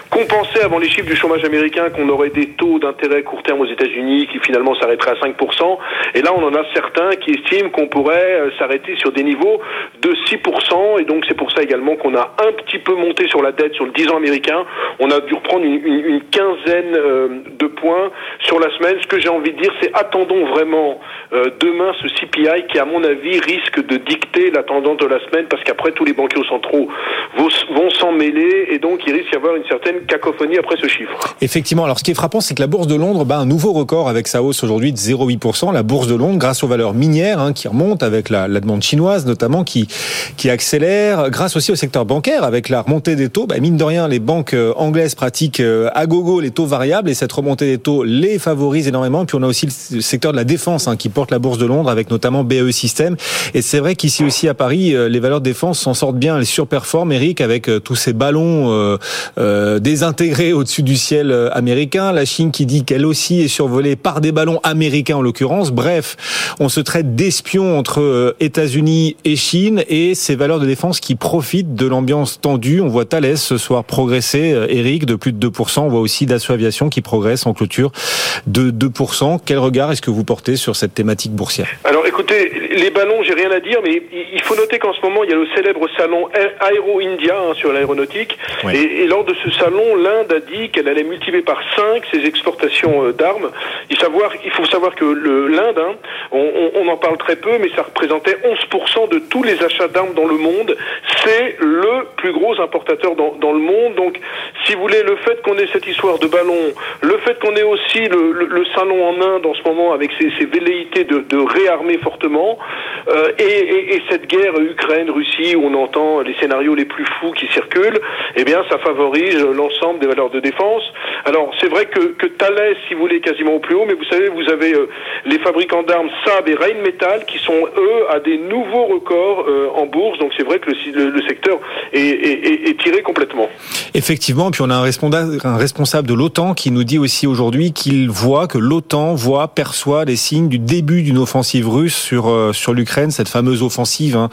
qu'on pensait avant les chiffres du chômage américain qu'on aurait des taux d'intérêt court terme aux États-Unis qui finalement s'arrêteraient à 5%. Et là, on en a certains qui estiment qu'on pourrait euh, s'arrêter sur des niveaux de 6%. Et donc, c'est pour ça également qu'on a un petit peu monté sur la dette sur le 10 ans américain. On a dû reprendre une, quinzaine euh, de points sur la semaine. Ce que j'ai envie de dire, c'est attendons vraiment euh, demain ce CPI qui, à mon avis, risque de dicter la tendance de la semaine parce qu'après, tous les banquiers centraux vont s'en mêler et donc il risque d'y avoir Effectivement. Alors, ce qui est frappant, c'est que la bourse de Londres bat un nouveau record avec sa hausse aujourd'hui de 0,8%. La bourse de Londres, grâce aux valeurs minières hein, qui remontent avec la, la, demande chinoise notamment qui qui accélère, grâce aussi au secteur bancaire avec la remontée des taux. Bah, mine de rien, les banques euh, anglaises pratiquent euh, à gogo les taux variables et cette remontée des taux les favorise énormément. Puis on a aussi le secteur de la défense hein, qui porte la bourse de Londres avec notamment BE System. Et c'est vrai qu'ici aussi à Paris, euh, les valeurs de défense s'en sortent bien, elles surperforment. Eric avec tous ces ballons euh, désintégré au-dessus du ciel euh, américain. La Chine qui dit qu'elle aussi est survolée par des ballons américains en l'occurrence. Bref, on se traite d'espions entre euh, États-Unis et Chine et ces valeurs de défense qui profitent de l'ambiance tendue. On voit Thales ce soir progresser, Eric, de plus de 2%. On voit aussi Dassault Aviation qui progresse en clôture de 2%. Quel regard est-ce que vous portez sur cette thématique boursière? Alors écoutez, les ballons, j'ai rien à dire, mais il faut noter qu'en ce moment, il y a le célèbre salon Aero India hein, sur l'aéronautique. Et, lors de ce salon, l'Inde a dit qu'elle allait multiplier par 5 ses exportations euh, d'armes. Il, savoir, il faut savoir que l'Inde, hein, on, en parle très peu, mais ça représentait 11% de tous les achats d'armes dans le monde. C'est le plus gros importateur dans, dans, le monde. Donc, si vous voulez, le fait qu'on ait cette histoire de ballon, le fait qu'on ait aussi le, le, salon en Inde en ce moment avec ses, ses velléités de, de réarmer fortement, euh, et, et, cette guerre Ukraine-Russie où on entend les scénarios les plus fous qui circulent, eh bien, ça favorise l'ensemble des valeurs de défense. Alors, c'est vrai que, que Thales, si vous voulez, quasiment au plus haut, mais vous savez, vous avez euh, les fabricants d'armes Saab et Rheinmetall qui sont, eux, à des nouveaux records euh, en bourse. Donc, c'est vrai que le, secteur est, tiré complètement. Effectivement, puis on a un responsable, un responsable de l'OTAN qui nous dit aussi aujourd'hui qu'il voit, que l'OTAN voit, perçoit les signes du début d'une offensive russe sur, sur l'Ukraine, cette fameuse offensive hein,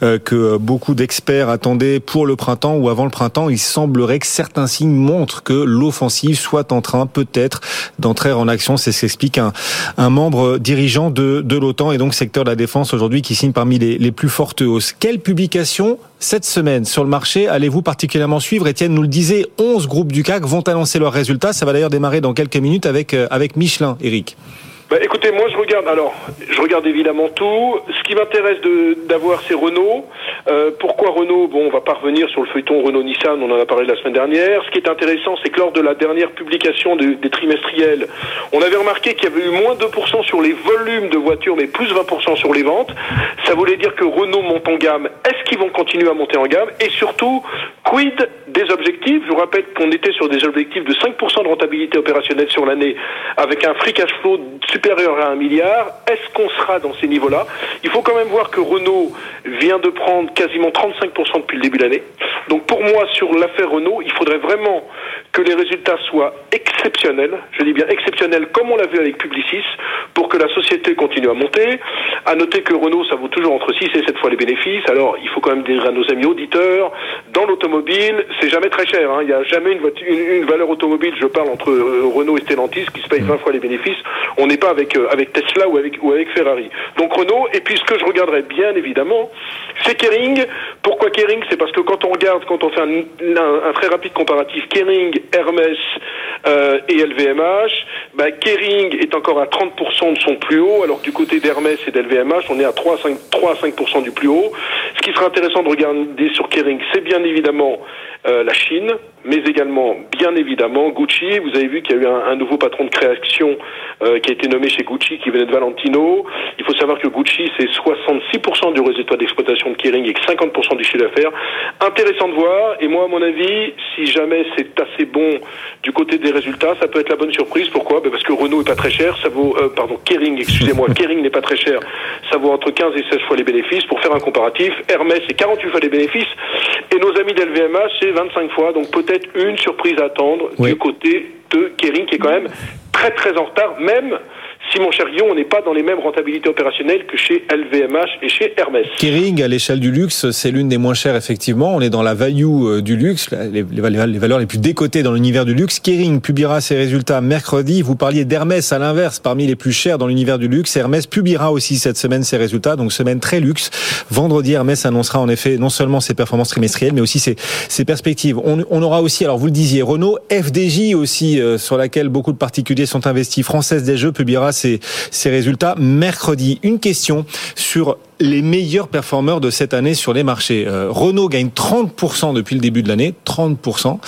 que beaucoup d'experts attendaient pour le printemps ou avant le printemps. Il semblerait que certains signes montrent que l'offensive soit en train peut-être d'entrer en action. C'est ce qu'explique un, un membre dirigeant de, de l'OTAN et donc secteur de la défense aujourd'hui qui signe parmi les, les plus fortes hausses. Quelle publication cette semaine sur le marché allez-vous particulièrement suivre? Étienne nous le disait, 11 groupes du CAC vont annoncer leurs résultats. Ça va d'ailleurs démarrer dans quelques minutes avec, euh, avec Michelin, Eric. Bah, écoutez, moi je regarde. Alors, je regarde évidemment tout. Ce qui m'intéresse d'avoir, c'est Renault. Euh, pourquoi Renault? Bon, on va pas revenir sur le feuilleton Renault-Nissan. On en a parlé la semaine dernière. Ce qui est intéressant, c'est que lors de la dernière publication des trimestriels, on avait remarqué qu'il y avait eu moins 2% sur les volumes de voitures, mais plus 20% sur les ventes. Ça voulait dire que Renault monte en gamme. Est-ce qu'ils vont continuer à monter en gamme? Et surtout, quid des objectifs? Je vous rappelle qu'on était sur des objectifs de 5% de rentabilité opérationnelle sur l'année, avec un free cash flow supérieur à un milliard. Est-ce qu'on sera dans ces niveaux-là? Il faut quand même voir que Renault vient de prendre quasiment 35% depuis le début de l'année. Donc pour moi, sur l'affaire Renault, il faudrait vraiment que les résultats soient exceptionnels, je dis bien exceptionnels comme on l'a vu avec Publicis, pour que la société continue à monter. À noter que Renault, ça vaut toujours entre 6 et 7 fois les bénéfices. Alors, il faut quand même dire à nos amis auditeurs, dans l'automobile, c'est jamais très cher. Hein. Il n'y a jamais une, valeur automobile, je parle entre euh, Renault et Stellantis, qui se paye 20 fois les bénéfices. On n'est pas avec, euh, avec Tesla ou avec, Ferrari. Donc Renault, et puis ce que je regarderais bien évidemment, c'est Kering. Pourquoi Kering? C'est parce que quand on regarde, quand on fait un, très rapide comparatif, Kering, Hermès euh, et LVMH, bah, Kering est encore à 30% de son plus haut, alors du côté d'Hermès et d'LVMH, on est à 3 à 5, 3 à 5% du plus haut. Ce qui sera intéressant de regarder sur Kering, c'est bien évidemment euh, la Chine, mais également, bien évidemment, Gucci. Vous avez vu qu'il y a eu un, nouveau patron de création euh, qui a été nommé chez Gucci, qui venait de Valentino. Il faut savoir que Gucci, c'est 66% du résultat d'exploitation de Kering et 50% du chiffre d'affaires. Intéressant de voir. Et moi, à mon avis, si jamais c'est assez bon du côté des résultats, ça peut être la bonne surprise. Pourquoi? Ben Parce que Renault est pas très cher. Ça vaut, euh, pardon, Kering, excusez-moi, [laughs] Kering n'est pas très cher. Ça vaut entre 15 et 16 fois les bénéfices. Pour faire un comparatif, Hermès, c'est 48 fois les bénéfices. Et nos amis d'LVMH, c'est 25 fois. Donc peut-être une surprise à attendre du côté de Kering, qui est quand même très très en retard, même si mon cher Guillaume, on n'est pas dans les mêmes rentabilités opérationnelles que chez LVMH et chez Hermès. Kering, à l'échelle du luxe, c'est l'une des moins chères, effectivement. On est dans la value euh, du luxe, les, valeurs les plus décotées dans l'univers du luxe. Kering publiera ses résultats mercredi. Vous parliez d'Hermès, à l'inverse, parmi les plus chers dans l'univers du luxe. Hermès publiera aussi cette semaine ses résultats, donc semaine très luxe. Vendredi, Hermès annoncera en effet non seulement ses performances trimestrielles, mais aussi ses, ses perspectives. On, on, aura aussi, alors vous le disiez, Renault, FDJ aussi, euh, sur laquelle beaucoup de particuliers sont investis. Française des Jeux publiera ses, résultats mercredi. Une question sur les meilleurs performeurs de cette année sur les marchés. Euh, Renault gagne 30% depuis le début de l'année, 30%.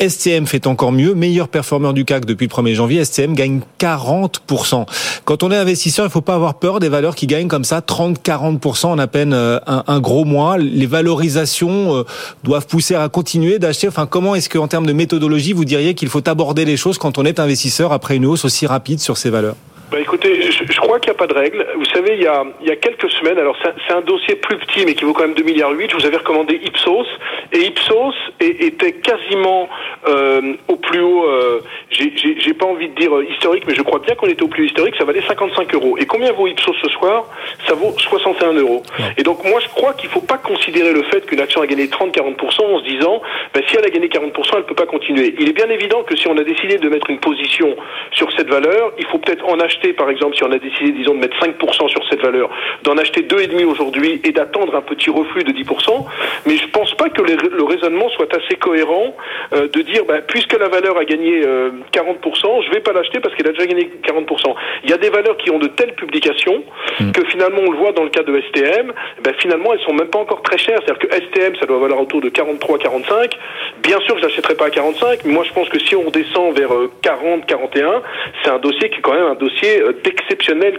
STM fait encore mieux, meilleur performeur du CAC depuis le 1er janvier, STM gagne 40%. Quand on est investisseur, il faut pas avoir peur des valeurs qui gagnent comme ça 30-40% en à peine euh, un, gros mois. Les valorisations euh, doivent pousser à continuer d'acheter. Enfin, comment est-ce qu'en termes de méthodologie, vous diriez qu'il faut aborder les choses quand on est investisseur après une hausse aussi rapide sur ces valeurs? Bah écoutez, je, je crois qu'il n'y a pas de règle. Vous savez, il y a, il y a quelques semaines, alors c'est un dossier plus petit, mais qui vaut quand même 2 milliards 8, je vous avais recommandé Ipsos, et Ipsos était quasiment euh, au plus haut, euh, j'ai pas envie de dire euh, historique, mais je crois bien qu'on était au plus haut historique, ça valait 55 euros. Et combien vaut Ipsos ce soir? Ça vaut 61 euros. Et donc moi je crois qu'il faut pas considérer le fait qu'une action a gagné 30-40% en se disant, ben, si elle a gagné 40%, elle peut pas continuer. Il est bien évident que si on a décidé de mettre une position sur cette valeur, il faut peut-être en acheter, par exemple, si on a décidé, disons, de mettre 5% sur cette valeur, d'en acheter 2,5 aujourd'hui et d'attendre un petit reflux de 10%. Mais je pense pas que le raisonnement soit assez cohérent euh, de dire, ben, puisque la valeur a gagné 40%, euh, je vais pas l'acheter parce qu'elle a déjà gagné 40%. Il y a des valeurs qui ont de telles publications hmm. que finalement, on le voit dans le cas de STM, ben, finalement, elles sont même pas encore très chères. C'est-à-dire que STM, ça doit valoir autour de 43, 45. Bien sûr, je l'achèterai pas à 45, mais moi, je pense que si on descend vers 40, euh, 41, c'est un dossier qui est quand même un dossier d'exceptionnelle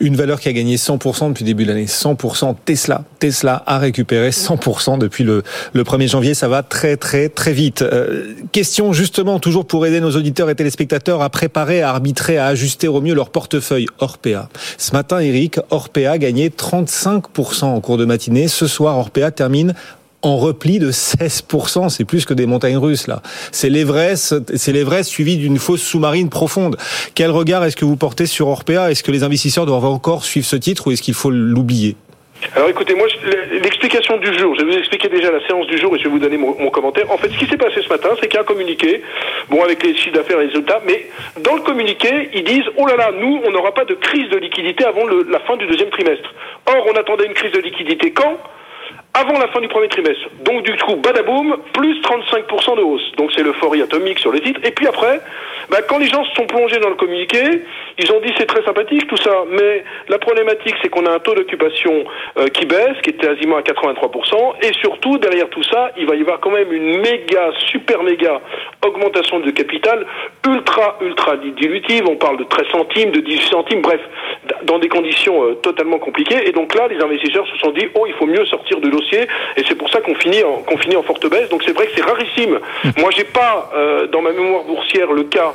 Une valeur qui a gagné 100% depuis le début de l'année. 100% Tesla. Tesla a récupéré 100% depuis le, le 1er janvier. Ça va très, très, très vite. Euh, question justement, toujours pour aider nos auditeurs et téléspectateurs à préparer, à arbitrer, à ajuster au mieux leur portefeuille Orpea. Ce matin, Eric, Orpea gagné 35% en cours de matinée. Ce soir, Orpea termine en repli de 16%. C'est plus que des montagnes russes, là. C'est l'Everest, c'est l'Everest suivi d'une fosse sous-marine profonde. Quel regard est-ce que vous portez sur Orpea? Est-ce que les investisseurs doivent encore suivre ce titre ou est-ce qu'il faut l'oublier? Alors écoutez, moi, l'explication du jour, je vais vous expliquer déjà la séance du jour et je vais vous donner mon, commentaire. En fait, ce qui s'est passé ce matin, c'est qu'il y a un communiqué, bon, avec les chiffres d'affaires et les résultats, mais dans le communiqué, ils disent, oh là là, nous, on n'aura pas de crise de liquidité avant la fin du deuxième trimestre. Or, on attendait une crise de liquidité quand? Avant la fin du premier trimestre. Donc du coup, badaboum, plus 35% de hausse. Donc c'est l'euphorie atomique sur les titres. Et puis après, bah, quand les gens se sont plongés dans le communiqué, ils ont dit c'est très sympathique tout ça, mais la problématique c'est qu'on a un taux d'occupation euh, qui baisse, qui était quasiment à 83%, et surtout derrière tout ça, il va y avoir quand même une méga, super méga augmentation de capital ultra, ultra dilutive. On parle de 13 centimes, de 18 centimes, bref, dans des conditions euh, totalement compliquées. Et donc là, les investisseurs se sont dit oh il faut mieux sortir de dossier, et c'est pour ça qu'on finit en, qu'on finit en forte baisse. Donc c'est vrai que c'est rarissime. Moi j'ai pas euh, dans ma mémoire boursière le cas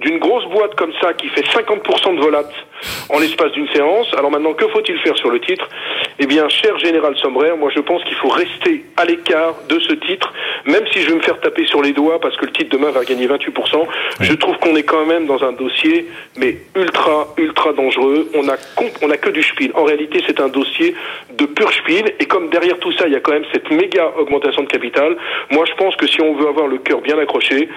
d'une grosse boîte comme ça qui fait 50% de volat en l'espace d'une séance. Alors maintenant, que faut-il faire sur le titre? Eh bien, cher Général Sombrère, moi je pense qu'il faut rester à l'écart de ce titre, même si je vais me faire taper sur les doigts parce que le titre demain va gagner 28%. Je trouve qu'on est quand même dans un dossier, mais ultra, ultra dangereux. On a, on a que du spiel. En réalité, c'est un dossier de pur spiel. Et comme derrière tout ça, il y a quand même cette méga augmentation de capital, moi je pense que si on veut avoir le cœur bien accroché,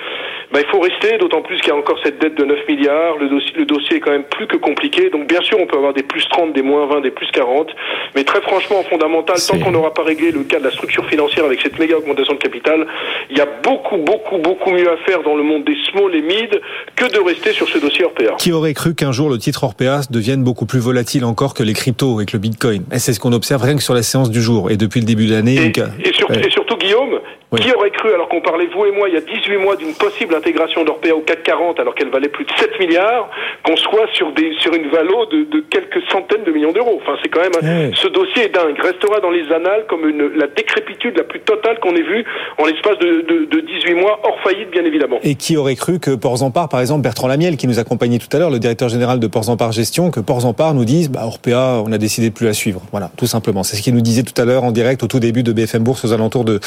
ben, il faut rester, d'autant plus qu'il y a encore cette dette de 9 milliards. Le dossier, le dossier est quand même plus que compliqué. Donc bien sûr, on peut avoir des plus 30, des moins 20, des plus 40. Mais très franchement, en fondamental, tant qu'on n'aura pas réglé le cas de la structure financière avec cette méga augmentation de capital, il y a beaucoup, beaucoup, beaucoup mieux à faire dans le monde des small et mid que de rester sur ce dossier Orpea. Qui aurait cru qu'un jour le titre Orpea devienne beaucoup plus volatile encore que les cryptos avec le Bitcoin? Et c'est ce qu'on observe rien que sur la séance du jour et depuis le début de l'année. Et, et, surtout, Guillaume, qui aurait cru, alors qu'on parlait, vous et moi, il y a 18 mois, d'une possible intégration d'Orpea au CAC 40, alors qu'elle valait plus de 7 milliards, qu'on soit sur, des, sur une valo de, de quelques centaines de millions d'euros. Enfin, c'est quand même... Ce dossier est dingue. Restera dans les annales comme une, la décrépitude la plus totale qu'on ait vue en l'espace de, de, de, 18 mois, hors faillite, bien évidemment. Et qui aurait cru que Ports-en-Par, par exemple, Bertrand Lamiel, qui nous accompagnait tout à l'heure, le directeur général de Ports-en-Par Gestion, que Ports-en-Par nous dise, bah, Orpea, on a décidé de plus la suivre. Voilà, tout simplement. C'est ce qu'il nous disait tout à l'heure en direct au tout début de BFM Bourse aux alentours de,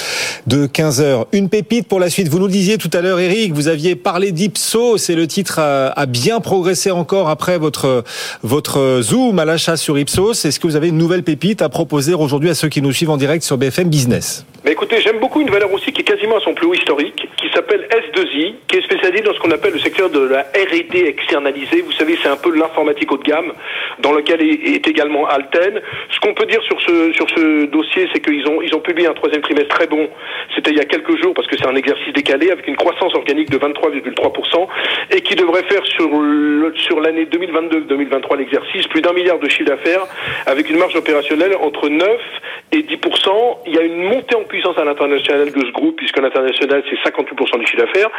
de 15 heures. Une pépite pour la suite. Vous nous le disiez tout à l'heure, Eric, vous aviez parlé d'Ipso. C'est le titre à, bien progresser encore après votre, votre zoom à l'achat sur Ipsos. Est-ce que vous avez une nouvelle pépite à proposer aujourd'hui à ceux qui nous suivent en direct sur BFM Business? Écoutez, j'aime beaucoup une valeur aussi qui est quasiment à son plus haut historique, qui s'appelle S2I, qui est spécialisée dans ce qu'on appelle le secteur de la R&D externalisée. Vous savez, c'est un peu l'informatique haut de gamme, dans lequel est, également Alten. Ce qu'on peut dire sur ce sur ce dossier, c'est qu'ils ont ils ont publié un troisième trimestre très bon. C'était il y a quelques jours parce que c'est un exercice décalé avec une croissance organique de 23,3% et qui devrait faire sur sur l'année 2022-2023 l'exercice plus d'un milliard de chiffre d'affaires avec une marge opérationnelle entre 9 et 10%. Il y a une montée en puissance à l'international de ce groupe, puisque l'international, c'est 58% du chiffre d'affaires.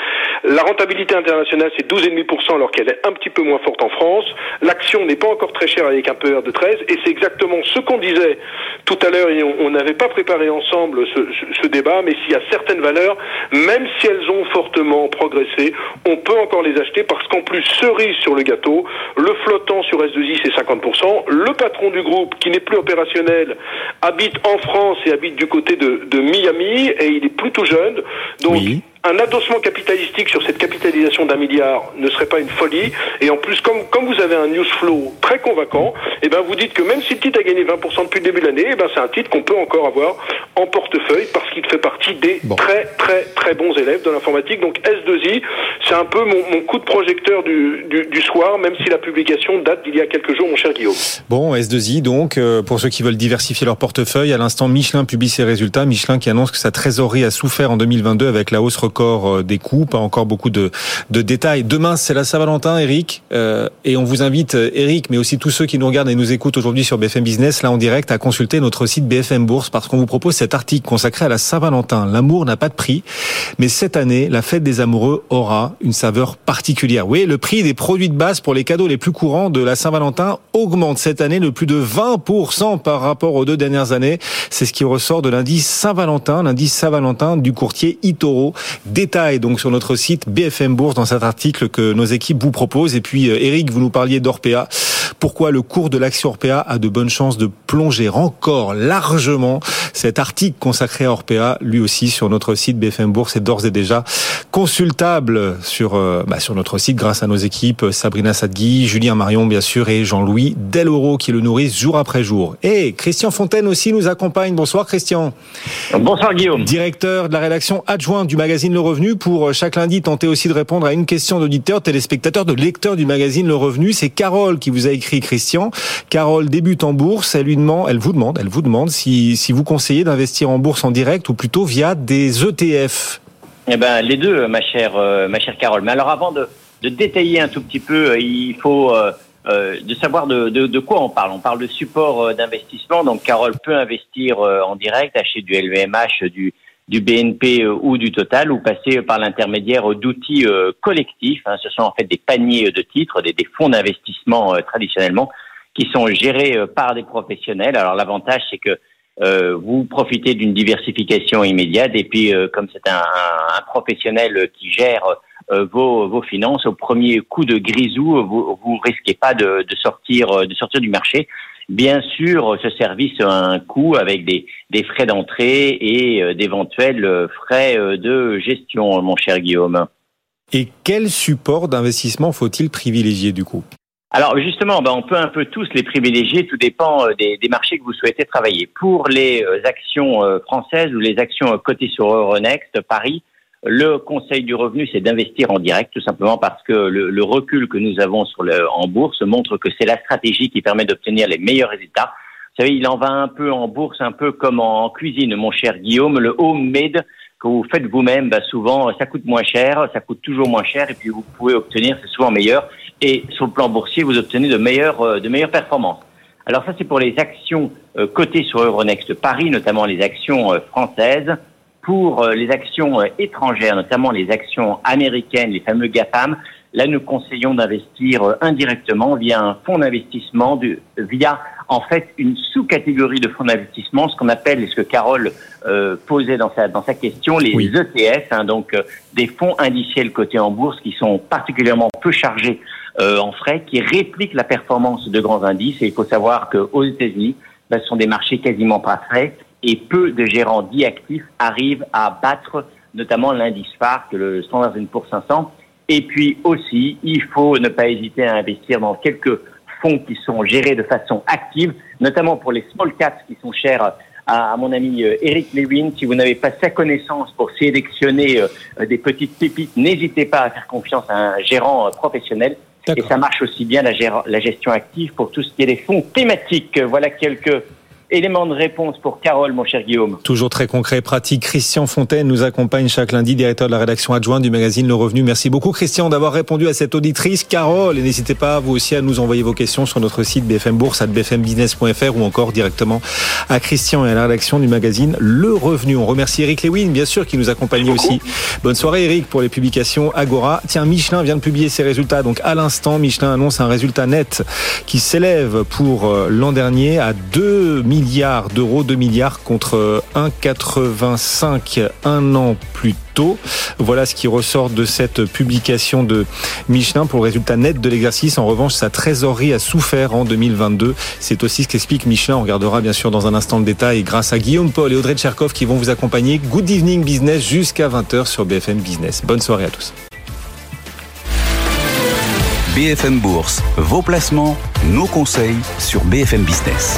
La rentabilité internationale, c'est 12,5%, alors qu'elle est un petit peu moins forte en France. L'action n'est pas encore très chère avec un PER de 13, et c'est exactement ce qu'on disait tout à l'heure, et on n'avait pas préparé ensemble ce, ce débat, mais s'il y a certaines valeurs, même si elles ont fortement progressé, on peut encore les acheter, parce qu'en plus, cerise sur le gâteau, le flottant sur S2I, c'est 50%, le patron du groupe, qui n'est plus opérationnel, habite en France et habite du côté de, Miami et il est plutôt jeune. Un adossement capitalistique sur cette capitalisation d'un milliard ne serait pas une folie. Et en plus, comme, comme vous avez un news flow très convaincant, et eh ben vous dites que même si le titre a gagné 20% depuis le début de l'année, et eh ben c'est un titre qu'on peut encore avoir en portefeuille parce qu'il fait partie des très très très bons élèves de l'informatique. Donc S2I, c'est un peu mon, mon, coup de projecteur du, du, du soir, même si la publication date d'il y a quelques jours, mon cher Guillaume. Bon, S2I donc, euh, pour ceux qui veulent diversifier leur portefeuille, à l'instant Michelin publie ses résultats. Michelin qui annonce que sa trésorerie a souffert en 2022 avec la hausse record euh, des coûts. Pas encore beaucoup de, détails. Demain, c'est la Saint-Valentin, Eric. Euh, et on vous invite, Eric, mais aussi tous ceux qui nous regardent et nous écoutent aujourd'hui sur BFM Business, là en direct, à consulter notre site BFM Bourse parce qu'on vous propose cet article consacré à la Saint-Valentin. L'amour n'a pas de prix, mais cette année, la fête des amoureux aura une saveur particulière. Oui, le prix des produits de base pour les cadeaux les plus courants de la Saint-Valentin augmente cette année de plus de 20% par rapport aux deux dernières années. C'est ce qui ressort de l'indice Saint-Valentin, l'indice Saint-Valentin du courtier Itoro. Détail donc sur notre site BFM Bourse dans cet article que nos équipes vous proposent. Et puis euh, Eric, vous nous parliez d'Orpea. Pourquoi le cours de l'action Orpea a de bonnes chances de plonger encore largement Cet article consacré à Orpea, lui aussi sur notre site BFM Bourse, est d'ores et déjà consultable sur euh, bah, sur notre site grâce à nos équipes Sabrina Sadgui, Julien Marion bien sûr et Jean-Louis Deloro qui le nourrissent jour après jour. Et Christian Fontaine aussi nous accompagne. Bonsoir Christian. Bonsoir Guillaume. Directeur de la rédaction adjoint du magazine Le Revenu pour euh, chaque lundi tenter aussi de répondre à une question d'auditeur, téléspectateur, de lecteur du magazine Le Revenu. C'est Carole qui vous a écrit Christian. Carole débute en bourse. Elle lui demande, elle vous demande, elle vous demande si, si vous conseillez d'investir en bourse en direct ou plutôt via des ETF. Eh ben, les deux, ma chère, euh, ma chère Carole. Mais alors, avant de, de détailler un tout petit peu, euh, il faut de savoir de, de, de, quoi on parle. On parle de support d'investissement. Donc, Carole peut investir en direct, acheter du LVMH, du, du BNP ou du Total, ou passer par l'intermédiaire d'outils collectifs. Hein. Ce sont en fait des paniers de titres, des, fonds d'investissement traditionnellement, qui sont gérés par des professionnels. Alors, l'avantage, c'est que euh, vous profitez d'une diversification immédiate et puis euh, comme c'est un, professionnel qui gère euh, vos, vos, finances au premier coup de grisou, vous, vous risquez pas de, sortir de sortir du marché. Bien sûr, ce service a un coût avec des, des frais d'entrée et d'éventuels frais de gestion, mon cher Guillaume. Et quel support d'investissement faut-il privilégier du coup? Alors justement, ben, on peut un peu tous les privilégier, tout dépend euh, des, des marchés que vous souhaitez travailler. Pour les euh, actions euh, françaises ou les actions cotées sur Euronext, Paris, le conseil du revenu, c'est d'investir en direct, tout simplement parce que le, le recul que nous avons sur le, en bourse montre que c'est la stratégie qui permet d'obtenir les meilleurs résultats. Vous savez, il en va un peu en bourse, un peu comme en cuisine, mon cher Guillaume, le homemade que vous faites vous-même, ben souvent ça coûte moins cher, ça coûte toujours moins cher, et puis vous pouvez obtenir, c'est souvent meilleur et sur le plan boursier, vous obtenez de meilleures, euh, de meilleures performances. Alors ça, c'est pour les actions euh, cotées sur Euronext Paris, notamment les actions euh, françaises. Pour les actions étrangères, notamment les actions américaines, les fameux GAFAM, là, nous conseillons d'investir indirectement via un fonds d'investissement, via en fait une sous-catégorie de fonds d'investissement, ce qu'on appelle, et ce que Carole euh, posait dans sa, dans sa question, les ETF, hein, donc des fonds indiciels cotés en bourse qui sont particulièrement peu chargés euh, en frais qui répliquent la performance de grands indices. Et il faut savoir qu'aux États-Unis, ben, ce sont des marchés quasiment pas frais et peu de gérants dits actifs arrivent à battre notamment l'indice phare, que le Standard Poor's 500. Et puis aussi, il faut ne pas hésiter à investir dans quelques fonds qui sont gérés de façon active, notamment pour les small caps qui sont chers à, mon ami euh, Eric Lewin. Si vous n'avez pas sa connaissance pour sélectionner euh, des petites pépites, n'hésitez pas à faire confiance à un gérant professionnel. Et ça marche aussi bien la, la gestion active pour tout ce qui est des fonds thématiques. Voilà quelques élément de réponse pour Carole, mon cher Guillaume. Toujours très concret, pratique. Christian Fontaine nous accompagne chaque lundi, directeur de la rédaction adjointe du magazine Le Revenu. Merci beaucoup, Christian, d'avoir répondu à cette auditrice. Carole, et n'hésitez pas, vous aussi, à nous envoyer vos questions sur notre site BFM Bourse, à bfmbusiness.fr ou encore directement à Christian et à la rédaction du magazine Le Revenu. On remercie Eric Lewin, bien sûr, qui nous accompagne aussi. Bonne soirée, Eric, pour les publications Agora. Tiens, Michelin vient de publier ses résultats. Donc, à l'instant, Michelin annonce un résultat net qui s'élève pour euh, l'an dernier à 2 millions milliards d'euros, 2 milliards contre 1,85 un an plus tôt. Voilà ce qui ressort de cette publication de Michelin pour le résultat net de l'exercice. En revanche, sa trésorerie a souffert en 2022. C'est aussi ce qu'explique Michelin. On regardera bien sûr dans un instant le détail grâce à Guillaume Paul et Audrey Tcherkov qui vont vous accompagner. Good evening business jusqu'à 20h sur BFM Business. Bonne soirée à tous. BFM Bourse, vos placements, nos conseils sur BFM Business.